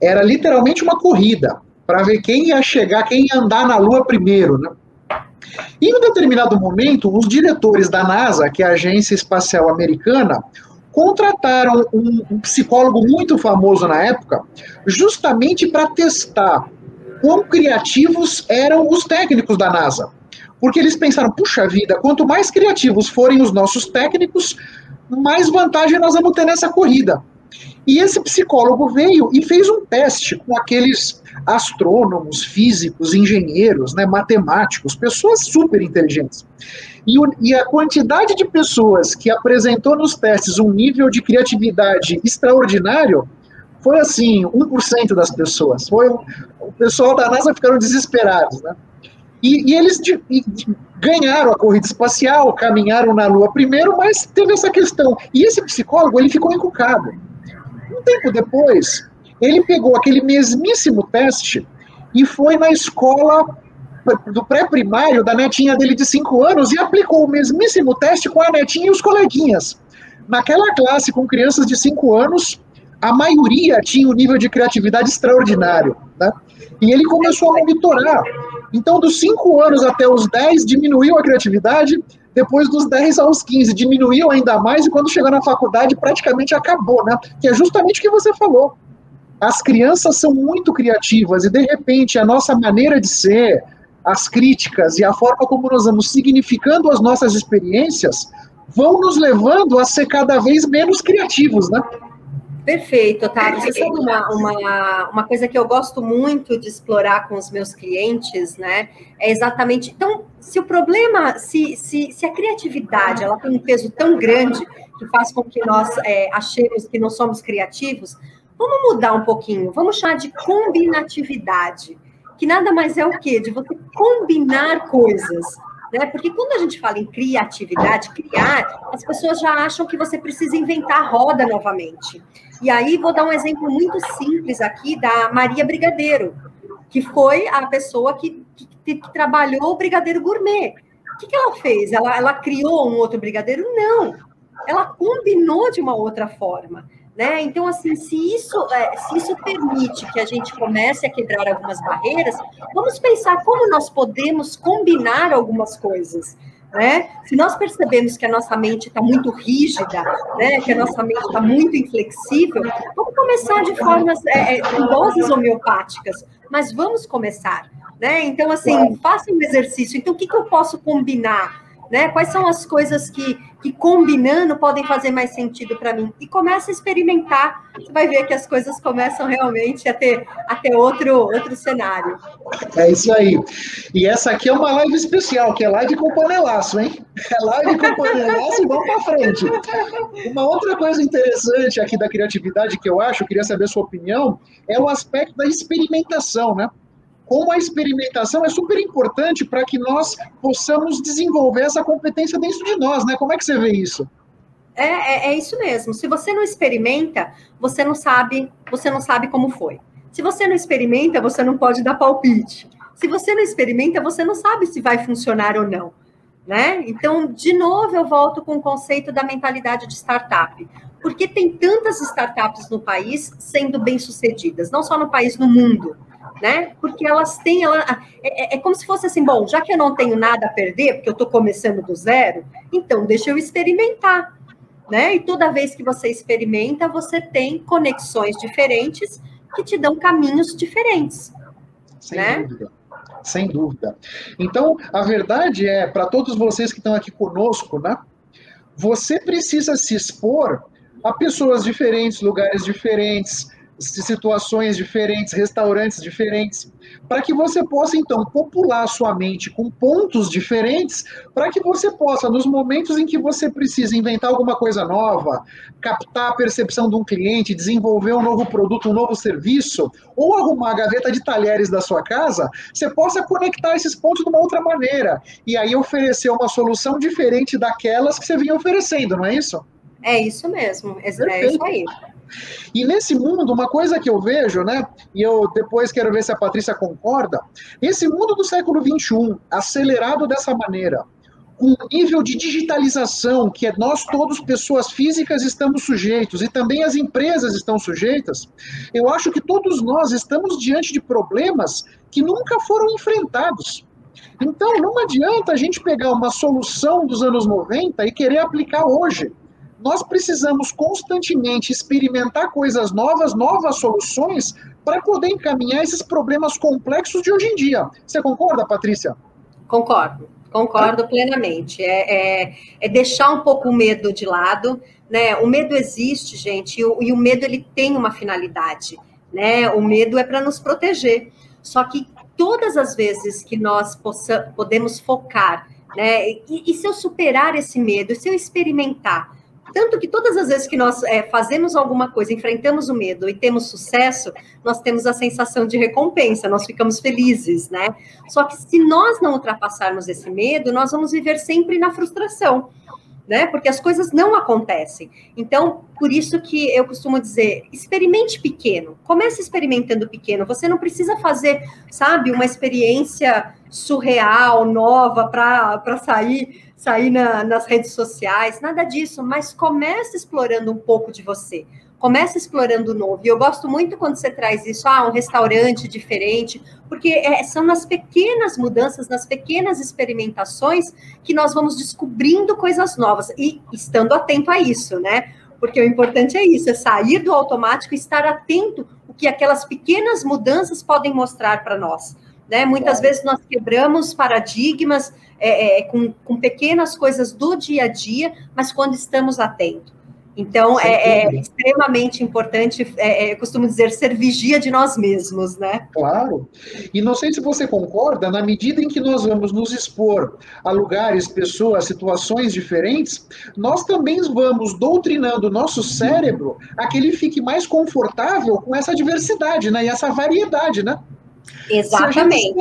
era literalmente uma corrida para ver quem ia chegar, quem ia andar na Lua primeiro. Né? Em um determinado momento, os diretores da NASA, que é a agência espacial americana, contrataram um, um psicólogo muito famoso na época, justamente para testar quão criativos eram os técnicos da NASA. Porque eles pensaram, puxa vida, quanto mais criativos forem os nossos técnicos, mais vantagem nós vamos ter nessa corrida. E esse psicólogo veio e fez um teste com aqueles astrônomos, físicos, engenheiros, né, matemáticos, pessoas super inteligentes. E, o, e, a quantidade de pessoas que apresentou nos testes um nível de criatividade extraordinário foi assim, 1% das pessoas. Foi, o pessoal da NASA ficaram desesperados, né? E, e eles de, ganharam a corrida espacial, caminharam na Lua primeiro, mas teve essa questão. E esse psicólogo, ele ficou encucado. Um tempo depois, ele pegou aquele mesmíssimo teste e foi na escola do pré-primário da netinha dele de 5 anos e aplicou o mesmíssimo teste com a netinha e os coleguinhas. naquela classe com crianças de 5 anos, a maioria tinha um nível de criatividade extraordinário, né? E ele começou a monitorar. Então, dos 5 anos até os 10, diminuiu a criatividade, depois dos 10 aos 15, diminuiu ainda mais, e quando chegou na faculdade, praticamente acabou, né? Que é justamente o que você falou. As crianças são muito criativas, e de repente a nossa maneira de ser, as críticas e a forma como nós vamos significando as nossas experiências vão nos levando a ser cada vez menos criativos, né? Perfeito, Otávio. Você sabe uma, uma, uma coisa que eu gosto muito de explorar com os meus clientes, né? É exatamente. Então, se o problema, se, se, se a criatividade ela tem um peso tão grande que faz com que nós é, achemos que não somos criativos, vamos mudar um pouquinho, vamos chamar de combinatividade, que nada mais é o quê? De você combinar coisas né? Porque quando a gente fala em criatividade, criar, as pessoas já acham que você precisa inventar a roda novamente. E aí vou dar um exemplo muito simples aqui da Maria Brigadeiro, que foi a pessoa que, que, que trabalhou o brigadeiro gourmet. O que, que ela fez? Ela, ela criou um outro brigadeiro? Não. Ela combinou de uma outra forma. Né? Então, assim, se isso, é, se isso permite que a gente comece a quebrar algumas barreiras, vamos pensar como nós podemos combinar algumas coisas. Né? Se nós percebemos que a nossa mente está muito rígida, né? que a nossa mente está muito inflexível, vamos começar de formas é, é, com doses homeopáticas, mas vamos começar. Né? Então, assim, faça um exercício. Então, o que, que eu posso combinar? Né? Quais são as coisas que, que combinando podem fazer mais sentido para mim? E começa a experimentar, você vai ver que as coisas começam realmente a ter, a ter outro, outro cenário. É isso aí. E essa aqui é uma live especial, que é live com panelaço, hein? É live com panelaço e vamos para frente. Uma outra coisa interessante aqui da criatividade que eu acho, eu queria saber a sua opinião, é o aspecto da experimentação, né? Como a experimentação é super importante para que nós possamos desenvolver essa competência dentro de nós, né? Como é que você vê isso? É, é, é, isso mesmo. Se você não experimenta, você não sabe, você não sabe como foi. Se você não experimenta, você não pode dar palpite. Se você não experimenta, você não sabe se vai funcionar ou não. Né? Então, de novo, eu volto com o conceito da mentalidade de startup. Porque tem tantas startups no país sendo bem-sucedidas, não só no país, no mundo né? Porque elas têm, ela, é, é, é, como se fosse assim, bom, já que eu não tenho nada a perder, porque eu estou começando do zero, então deixa eu experimentar, né? E toda vez que você experimenta, você tem conexões diferentes que te dão caminhos diferentes, Sem né? Dúvida. Sem dúvida. Então, a verdade é, para todos vocês que estão aqui conosco, né? Você precisa se expor a pessoas diferentes, lugares diferentes, situações diferentes, restaurantes diferentes, para que você possa então popular sua mente com pontos diferentes, para que você possa, nos momentos em que você precisa inventar alguma coisa nova, captar a percepção de um cliente, desenvolver um novo produto, um novo serviço, ou arrumar a gaveta de talheres da sua casa, você possa conectar esses pontos de uma outra maneira e aí oferecer uma solução diferente daquelas que você vinha oferecendo, não é isso? É isso mesmo, é, é isso aí. E nesse mundo, uma coisa que eu vejo, né, e eu depois quero ver se a Patrícia concorda, esse mundo do século XXI, acelerado dessa maneira, com o nível de digitalização que nós todos, pessoas físicas, estamos sujeitos e também as empresas estão sujeitas, eu acho que todos nós estamos diante de problemas que nunca foram enfrentados. Então, não adianta a gente pegar uma solução dos anos 90 e querer aplicar hoje nós precisamos constantemente experimentar coisas novas, novas soluções, para poder encaminhar esses problemas complexos de hoje em dia. Você concorda, Patrícia? Concordo, concordo plenamente. É, é, é deixar um pouco o medo de lado, né? O medo existe, gente, e o, e o medo ele tem uma finalidade, né? O medo é para nos proteger. Só que todas as vezes que nós possa, podemos focar, né? E, e se eu superar esse medo, se eu experimentar, tanto que todas as vezes que nós é, fazemos alguma coisa, enfrentamos o medo e temos sucesso, nós temos a sensação de recompensa, nós ficamos felizes, né? Só que se nós não ultrapassarmos esse medo, nós vamos viver sempre na frustração, né? Porque as coisas não acontecem. Então, por isso que eu costumo dizer, experimente pequeno, comece experimentando pequeno. Você não precisa fazer, sabe, uma experiência surreal, nova, para sair sair na, nas redes sociais, nada disso, mas comece explorando um pouco de você. Comece explorando o novo. E eu gosto muito quando você traz isso, ah, um restaurante diferente, porque é, são nas pequenas mudanças, nas pequenas experimentações que nós vamos descobrindo coisas novas e estando atento a isso, né? Porque o importante é isso, é sair do automático e estar atento o que aquelas pequenas mudanças podem mostrar para nós. Né? Muitas claro. vezes nós quebramos paradigmas é, é, com, com pequenas coisas do dia a dia, mas quando estamos atentos. Então, é, é, extremamente importante, é, é, eu costumo dizer, ser vigia de nós mesmos, né? Claro. E não sei se você concorda, na medida em que nós vamos nos expor a lugares, pessoas, situações diferentes, nós também vamos doutrinando o nosso cérebro a que ele fique mais confortável com essa diversidade, né? E essa variedade, né? Exatamente.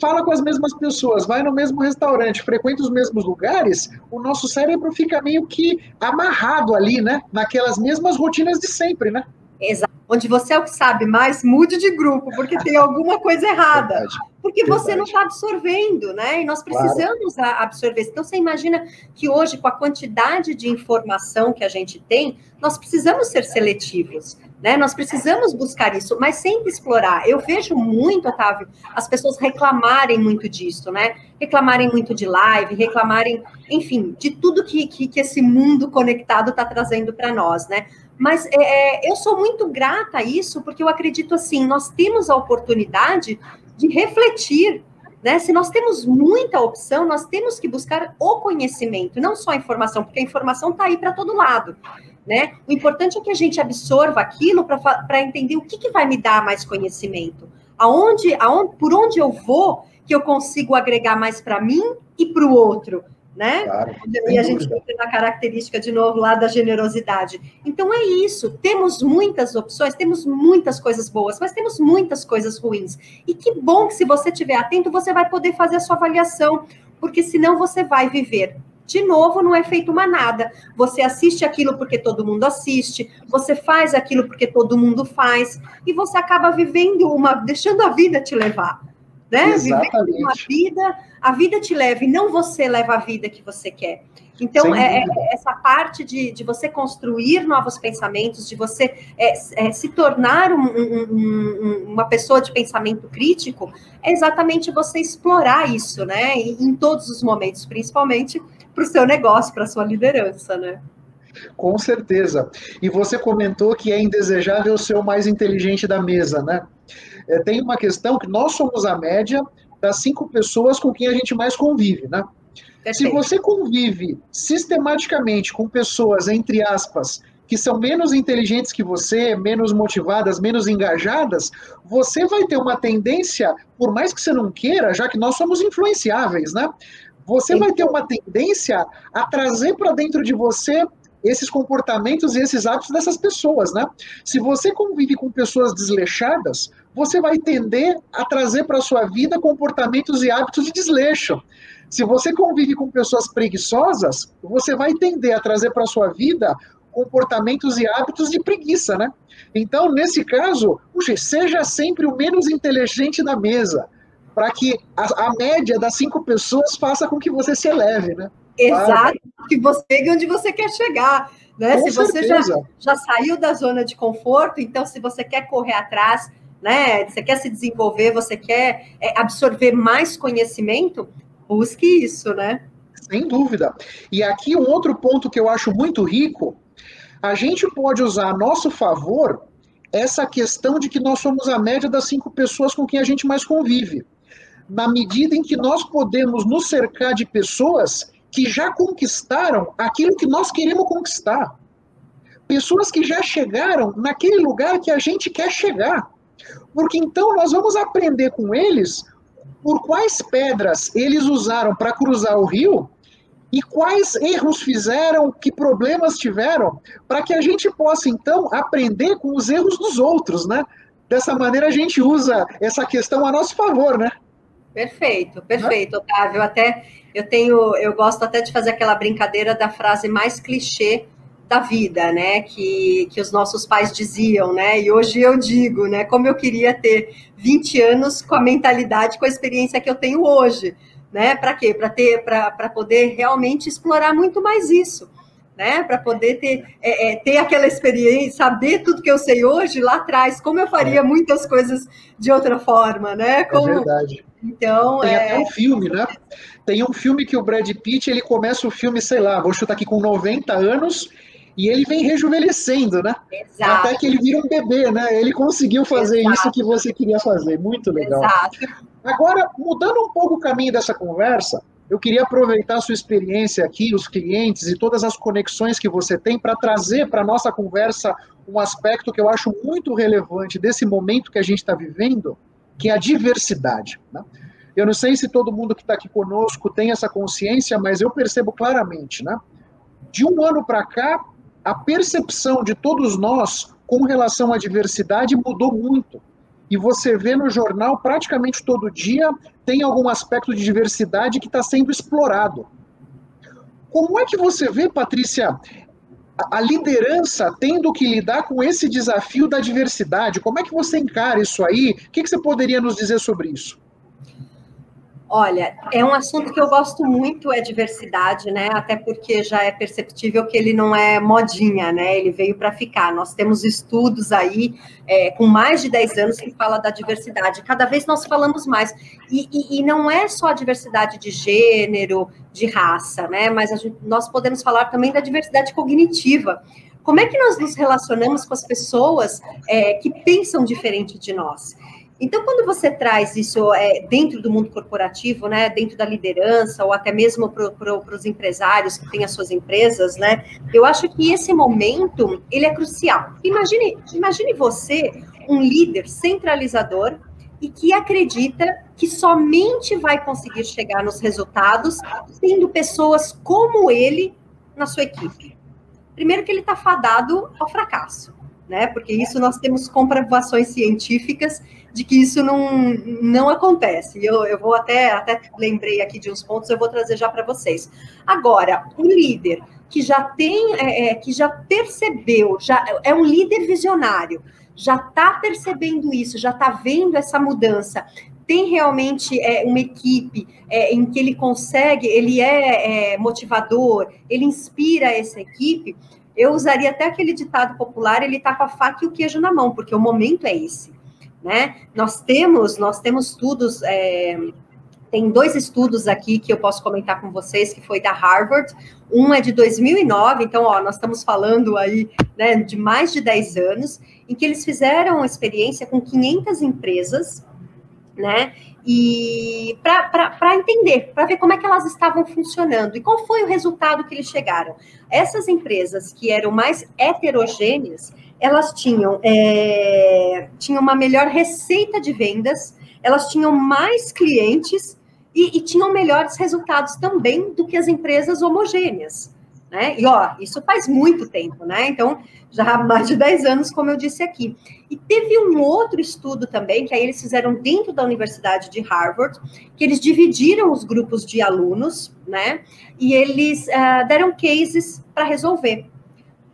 Fala com as mesmas pessoas, vai no mesmo restaurante, frequenta os mesmos lugares, o nosso cérebro fica meio que amarrado ali, né? Naquelas mesmas rotinas de sempre, né? Exato. Onde você é o que sabe mais, mude de grupo, porque tem alguma coisa errada. Verdade. Porque Verdade. você não está absorvendo, né? E nós precisamos claro. absorver. Então, você imagina que hoje, com a quantidade de informação que a gente tem, nós precisamos ser seletivos. Né? Nós precisamos buscar isso, mas sempre explorar. Eu vejo muito, Otávio, as pessoas reclamarem muito disso, né? Reclamarem muito de live, reclamarem, enfim, de tudo que, que, que esse mundo conectado está trazendo para nós, né? Mas é, é, eu sou muito grata a isso, porque eu acredito assim, nós temos a oportunidade de refletir, né? Se nós temos muita opção, nós temos que buscar o conhecimento, não só a informação, porque a informação está aí para todo lado né? O importante é que a gente absorva aquilo para entender o que, que vai me dar mais conhecimento. Aonde, aonde, por onde eu vou que eu consigo agregar mais para mim e para o outro, né? Claro, e a gente entra na característica de novo lá da generosidade. Então é isso. Temos muitas opções, temos muitas coisas boas, mas temos muitas coisas ruins. E que bom que se você estiver atento, você vai poder fazer a sua avaliação, porque senão você vai viver de novo, não é feito uma nada. Você assiste aquilo porque todo mundo assiste, você faz aquilo porque todo mundo faz, e você acaba vivendo uma, deixando a vida te levar. Né? Exatamente. Vivendo uma vida, a vida te leva e não você leva a vida que você quer. Então, é, é, essa parte de, de você construir novos pensamentos, de você é, é, se tornar um, um, um, uma pessoa de pensamento crítico, é exatamente você explorar isso, né? Em, em todos os momentos, principalmente para o seu negócio, para a sua liderança, né? Com certeza. E você comentou que é indesejável ser o mais inteligente da mesa, né? É, tem uma questão que nós somos a média das cinco pessoas com quem a gente mais convive, né? Se você convive sistematicamente com pessoas, entre aspas, que são menos inteligentes que você, menos motivadas, menos engajadas, você vai ter uma tendência, por mais que você não queira, já que nós somos influenciáveis, né? Você vai ter uma tendência a trazer para dentro de você esses comportamentos e esses hábitos dessas pessoas, né? Se você convive com pessoas desleixadas, você vai tender a trazer para sua vida comportamentos e hábitos de desleixo. Se você convive com pessoas preguiçosas, você vai tender a trazer para sua vida comportamentos e hábitos de preguiça, né? Então, nesse caso, puxa, seja sempre o menos inteligente da mesa, para que a, a, média das cinco pessoas faça com que você se eleve, né? Exato, que você chegue onde você quer chegar. Né? se você já, já saiu da zona de conforto, então se você quer correr atrás, né? Você quer se desenvolver, você quer é, absorver mais conhecimento, busque isso, né? Sem dúvida. E aqui um outro ponto que eu acho muito rico, a gente pode usar a nosso favor essa questão de que nós somos a média das cinco pessoas com quem a gente mais convive. Na medida em que nós podemos nos cercar de pessoas que já conquistaram aquilo que nós queremos conquistar. Pessoas que já chegaram naquele lugar que a gente quer chegar. Porque então nós vamos aprender com eles por quais pedras eles usaram para cruzar o rio e quais erros fizeram, que problemas tiveram, para que a gente possa então aprender com os erros dos outros, né? Dessa maneira a gente usa essa questão a nosso favor, né? Perfeito, perfeito, né? Otávio. Até eu tenho, eu gosto até de fazer aquela brincadeira da frase mais clichê da vida, né? Que, que os nossos pais diziam, né? E hoje eu digo, né? Como eu queria ter 20 anos com a mentalidade, com a experiência que eu tenho hoje, né? Para quê? Para ter, para poder realmente explorar muito mais isso. Né, para poder ter, é, é, ter aquela experiência, saber tudo que eu sei hoje lá atrás, como eu faria é. muitas coisas de outra forma, né? É como... É verdade. Então, Tem até um filme, né? Tem um filme que o Brad Pitt, ele começa o filme, sei lá, vou chutar aqui com 90 anos, e ele vem rejuvenescendo, né? Exato. Até que ele vira um bebê, né? Ele conseguiu fazer Exato. isso que você queria fazer. Muito legal. Exato. Agora, mudando um pouco o caminho dessa conversa, eu queria aproveitar a sua experiência aqui, os clientes e todas as conexões que você tem para trazer para a nossa conversa um aspecto que eu acho muito relevante desse momento que a gente está vivendo, que é a diversidade. Né? Eu não sei se todo mundo que está aqui conosco tem essa consciência, mas eu percebo claramente, né? De um ano para cá, a percepção de todos nós com relação à diversidade mudou muito. E você vê no jornal praticamente todo dia tem algum aspecto de diversidade que está sendo explorado. Como é que você vê, Patrícia, a liderança tendo que lidar com esse desafio da diversidade? Como é que você encara isso aí? O que, que você poderia nos dizer sobre isso? Olha, é um assunto que eu gosto muito, é diversidade, né? Até porque já é perceptível que ele não é modinha, né? Ele veio para ficar. Nós temos estudos aí é, com mais de 10 anos que fala da diversidade. Cada vez nós falamos mais. E, e, e não é só a diversidade de gênero, de raça, né? Mas gente, nós podemos falar também da diversidade cognitiva. Como é que nós nos relacionamos com as pessoas é, que pensam diferente de nós? Então, quando você traz isso é, dentro do mundo corporativo, né, dentro da liderança, ou até mesmo para pro, os empresários que têm as suas empresas, né, eu acho que esse momento ele é crucial. Imagine, imagine você um líder centralizador e que acredita que somente vai conseguir chegar nos resultados tendo pessoas como ele na sua equipe. Primeiro que ele está fadado ao fracasso, né? Porque isso nós temos comprovações científicas de que isso não, não acontece. Eu, eu vou até, até lembrei aqui de uns pontos, eu vou trazer já para vocês. Agora, um líder que já tem, é, é, que já percebeu, já é um líder visionário, já está percebendo isso, já está vendo essa mudança, tem realmente é, uma equipe é, em que ele consegue, ele é, é, motivador, ele inspira essa equipe, eu usaria até aquele ditado popular, ele está com a faca e o queijo na mão, porque o momento é esse né? Nós temos, nós temos estudos, é, tem dois estudos aqui que eu posso comentar com vocês, que foi da Harvard, um é de 2009, então, ó, nós estamos falando aí, né, de mais de 10 anos, em que eles fizeram experiência com 500 empresas, né, e para entender, para ver como é que elas estavam funcionando e qual foi o resultado que eles chegaram. Essas empresas que eram mais heterogêneas, elas tinham, é, tinham uma melhor receita de vendas, elas tinham mais clientes e, e, tinham melhores resultados também do que as empresas homogêneas. Né? E ó, isso faz muito tempo, né? Então, já há mais de 10 anos, como eu disse aqui. E teve um outro estudo também, que aí eles fizeram dentro da Universidade de Harvard, que eles dividiram os grupos de alunos, né? E eles uh, deram cases para resolver.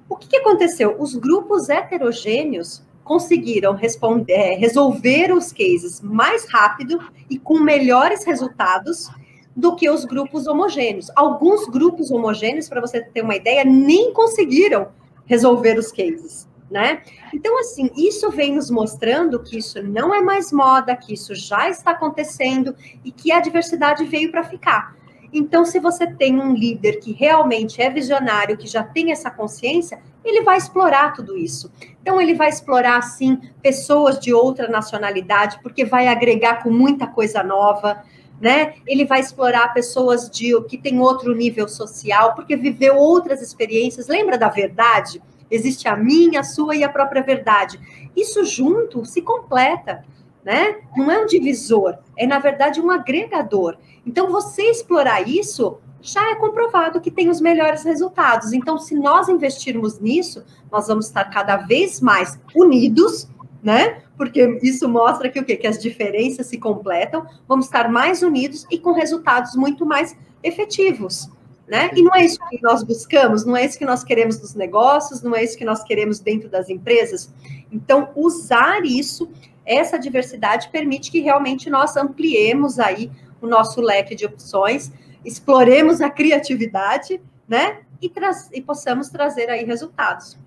O que, que aconteceu? Os grupos heterogêneos conseguiram responder, é, resolver os cases mais rápido e com melhores resultados do que os grupos homogêneos. Alguns grupos homogêneos, para você ter uma ideia, nem conseguiram resolver os cases, né? Então, assim, isso vem nos mostrando que isso não é mais moda, que isso já está acontecendo e que a diversidade veio para ficar. Então, se você tem um líder que realmente é visionário, que já tem essa consciência, ele vai explorar tudo isso. Então, ele vai explorar, sim, pessoas de outra nacionalidade, porque vai agregar com muita coisa nova, né? Ele vai explorar pessoas de que têm outro nível social, porque viveu outras experiências. Lembra da verdade? Existe a minha, a sua e a própria verdade. Isso junto se completa né? Não é um divisor, é na verdade um agregador. Então, você explorar isso já é comprovado que tem os melhores resultados. Então, se nós investirmos nisso, nós vamos estar cada vez mais unidos, né? Porque isso mostra que o quê? Que as diferenças se completam, vamos estar mais unidos e com resultados muito mais efetivos. Né? E não é isso que nós buscamos, não é isso que nós queremos nos negócios, não é isso que nós queremos dentro das empresas. Então, usar isso essa diversidade permite que realmente nós ampliemos aí o nosso leque de opções, exploremos a criatividade, né? E, e possamos trazer aí resultados.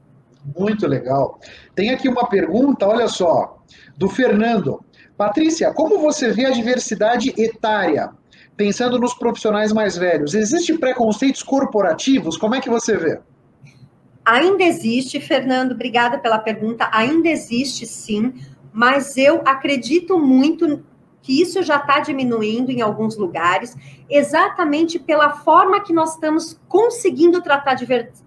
Muito legal. Tem aqui uma pergunta, olha só, do Fernando. Patrícia, como você vê a diversidade etária? Pensando nos profissionais mais velhos, existe preconceitos corporativos? Como é que você vê? Ainda existe, Fernando, obrigada pela pergunta. Ainda existe sim, mas eu acredito muito que isso já está diminuindo em alguns lugares, exatamente pela forma que nós estamos conseguindo tratar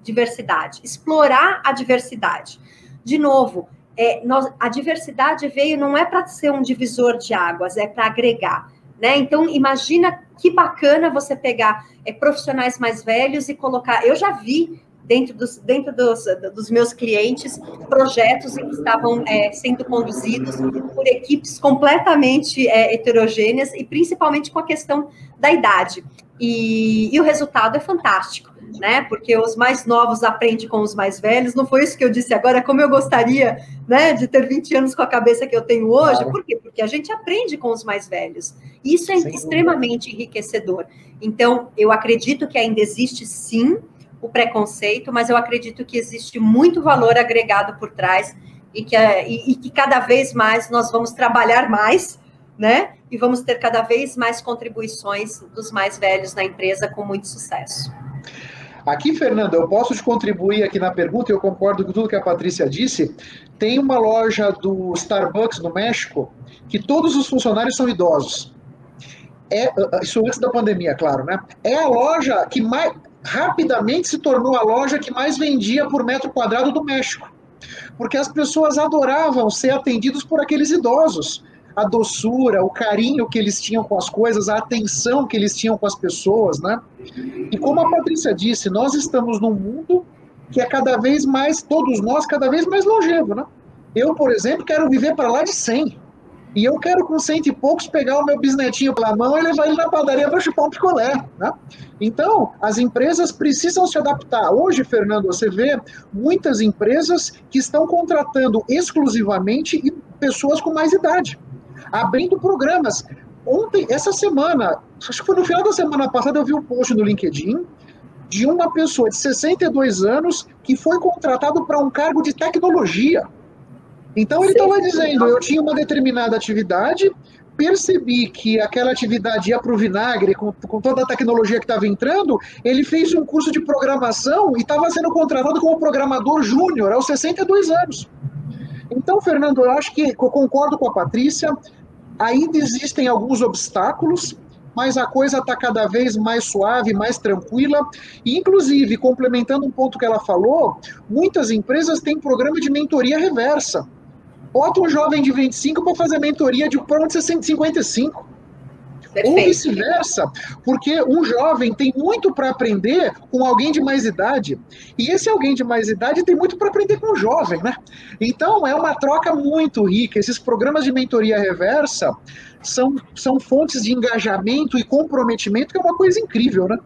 diversidade, explorar a diversidade. De novo, é, nós, a diversidade veio não é para ser um divisor de águas, é para agregar. Né? Então, imagina que bacana você pegar é, profissionais mais velhos e colocar. Eu já vi dentro dos, dentro dos, dos meus clientes projetos que estavam é, sendo conduzidos por equipes completamente é, heterogêneas e principalmente com a questão da idade. E, e, o resultado é fantástico, né? Porque os mais novos aprendem com os mais velhos. Não foi isso que eu disse agora, como eu gostaria, né, de ter 20 anos com a cabeça que eu tenho hoje. Claro. Por quê? Porque a gente aprende com os mais velhos. Isso é Sem extremamente dúvida. enriquecedor. Então, eu acredito que ainda existe sim o preconceito, mas eu acredito que existe muito valor agregado por trás e que, e, e que cada vez mais nós vamos trabalhar mais, né? E vamos ter cada vez mais contribuições dos mais velhos na empresa com muito sucesso. Aqui, Fernando, eu posso te contribuir aqui na pergunta, eu concordo com tudo que a Patrícia disse. Tem uma loja do Starbucks no México que todos os funcionários são idosos. É, isso antes da pandemia, claro, né? É a loja que mais rapidamente se tornou a loja que mais vendia por metro quadrado do México. Porque as pessoas adoravam ser atendidos por aqueles idosos. A doçura, o carinho que eles tinham com as coisas, a atenção que eles tinham com as pessoas, né? E como a Patrícia disse, nós estamos num mundo que é cada vez mais, todos nós, cada vez mais longevo, né? Eu, por exemplo, quero viver para lá de 100. E eu quero, com cento e poucos, pegar o meu bisnetinho pela mão e levar ele na padaria para chupar um picolé. Né? Então, as empresas precisam se adaptar. Hoje, Fernando, você vê muitas empresas que estão contratando exclusivamente pessoas com mais idade, abrindo programas. Ontem, essa semana, acho que foi no final da semana passada, eu vi um post no LinkedIn de uma pessoa de 62 anos que foi contratado para um cargo de tecnologia. Então ele estava dizendo, eu tinha uma determinada atividade, percebi que aquela atividade ia para o vinagre, com, com, toda a tecnologia que estava entrando, ele fez um curso de programação e estava sendo contratado como programador júnior aos 62 anos. Então, Fernando, eu acho que eu concordo com a Patrícia, ainda existem alguns obstáculos, mas a coisa está cada vez mais suave, mais tranquila. E, inclusive, complementando um ponto que ela falou, muitas empresas têm programa de mentoria reversa. Bota um jovem de 25 para fazer mentoria de pronto 155. Perfeito. Ou vice-versa, porque um jovem tem muito para aprender com alguém de mais idade, e esse alguém de mais idade tem muito para aprender com o jovem, né? Então é uma troca muito rica. Esses programas de mentoria reversa são, são fontes de engajamento e comprometimento, que é uma coisa incrível, né?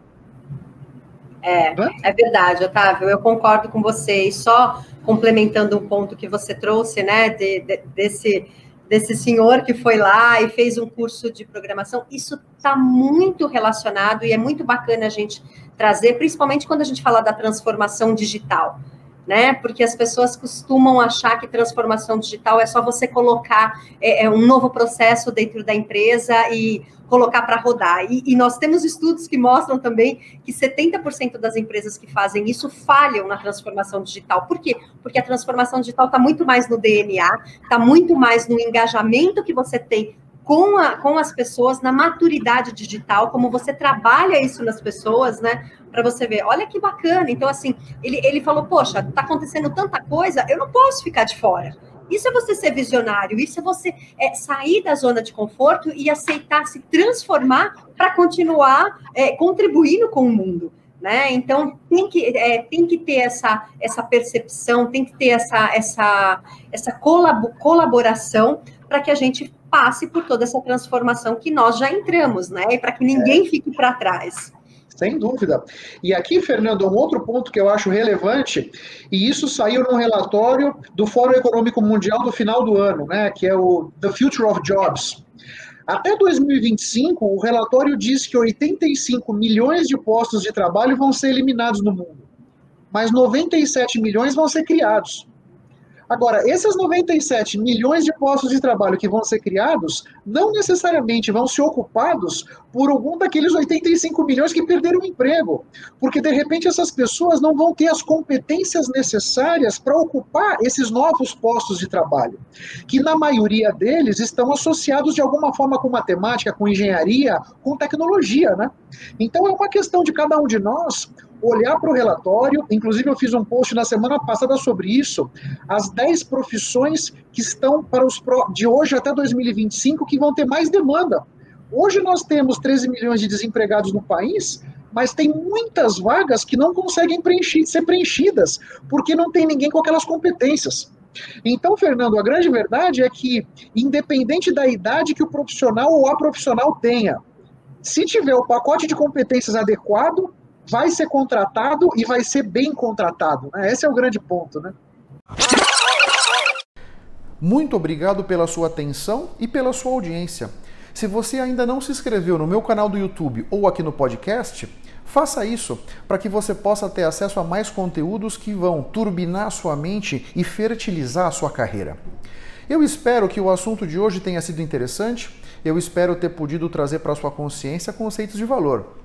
É, é verdade, Otávio, eu concordo com você. E só complementando um ponto que você trouxe, né, de, de, desse, desse senhor que foi lá e fez um curso de programação, isso está muito relacionado e é muito bacana a gente trazer, principalmente quando a gente fala da transformação digital né? Porque as pessoas costumam achar que transformação digital é só você colocar é, é um novo processo dentro da empresa e colocar para rodar. E, e, nós temos estudos que mostram também que 70% das empresas que fazem isso falham na transformação digital. Por quê? Porque a transformação digital está muito mais no DNA, está muito mais no engajamento que você tem com, a, com as pessoas, na maturidade digital, como você trabalha isso nas pessoas, né? Para você ver, olha que bacana. Então, assim, ele, ele falou: Poxa, está acontecendo tanta coisa, eu não posso ficar de fora. Isso é você ser visionário, isso é você é, sair da zona de conforto e aceitar se transformar para continuar é, contribuindo com o mundo. Né? Então tem que, é, tem que ter essa, essa percepção, tem que ter essa, essa, essa colaboração para que a gente passe por toda essa transformação que nós já entramos, né? E para que ninguém é. fique para trás. Sem dúvida. E aqui, Fernando, um outro ponto que eu acho relevante, e isso saiu num relatório do Fórum Econômico Mundial do final do ano, né, que é o The Future of Jobs. Até 2025, o relatório diz que 85 milhões de postos de trabalho vão ser eliminados no mundo, mas 97 milhões vão ser criados. Agora, esses 97 milhões de postos de trabalho que vão ser criados não necessariamente vão ser ocupados por algum daqueles 85 milhões que perderam o emprego, porque de repente essas pessoas não vão ter as competências necessárias para ocupar esses novos postos de trabalho, que na maioria deles estão associados de alguma forma com matemática, com engenharia, com tecnologia, né? Então é uma questão de cada um de nós olhar para o relatório, inclusive eu fiz um post na semana passada sobre isso, as 10 profissões que estão para os de hoje até 2025 que vão ter mais demanda. Hoje nós temos 13 milhões de desempregados no país, mas tem muitas vagas que não conseguem preencher, ser preenchidas, porque não tem ninguém com aquelas competências. Então, Fernando, a grande verdade é que, independente da idade que o profissional ou a profissional tenha, se tiver o pacote de competências adequado, vai ser contratado e vai ser bem contratado. Né? Esse é o grande ponto. Né? Muito obrigado pela sua atenção e pela sua audiência. Se você ainda não se inscreveu no meu canal do YouTube ou aqui no podcast, faça isso para que você possa ter acesso a mais conteúdos que vão turbinar sua mente e fertilizar a sua carreira. Eu espero que o assunto de hoje tenha sido interessante. Eu espero ter podido trazer para sua consciência conceitos de valor.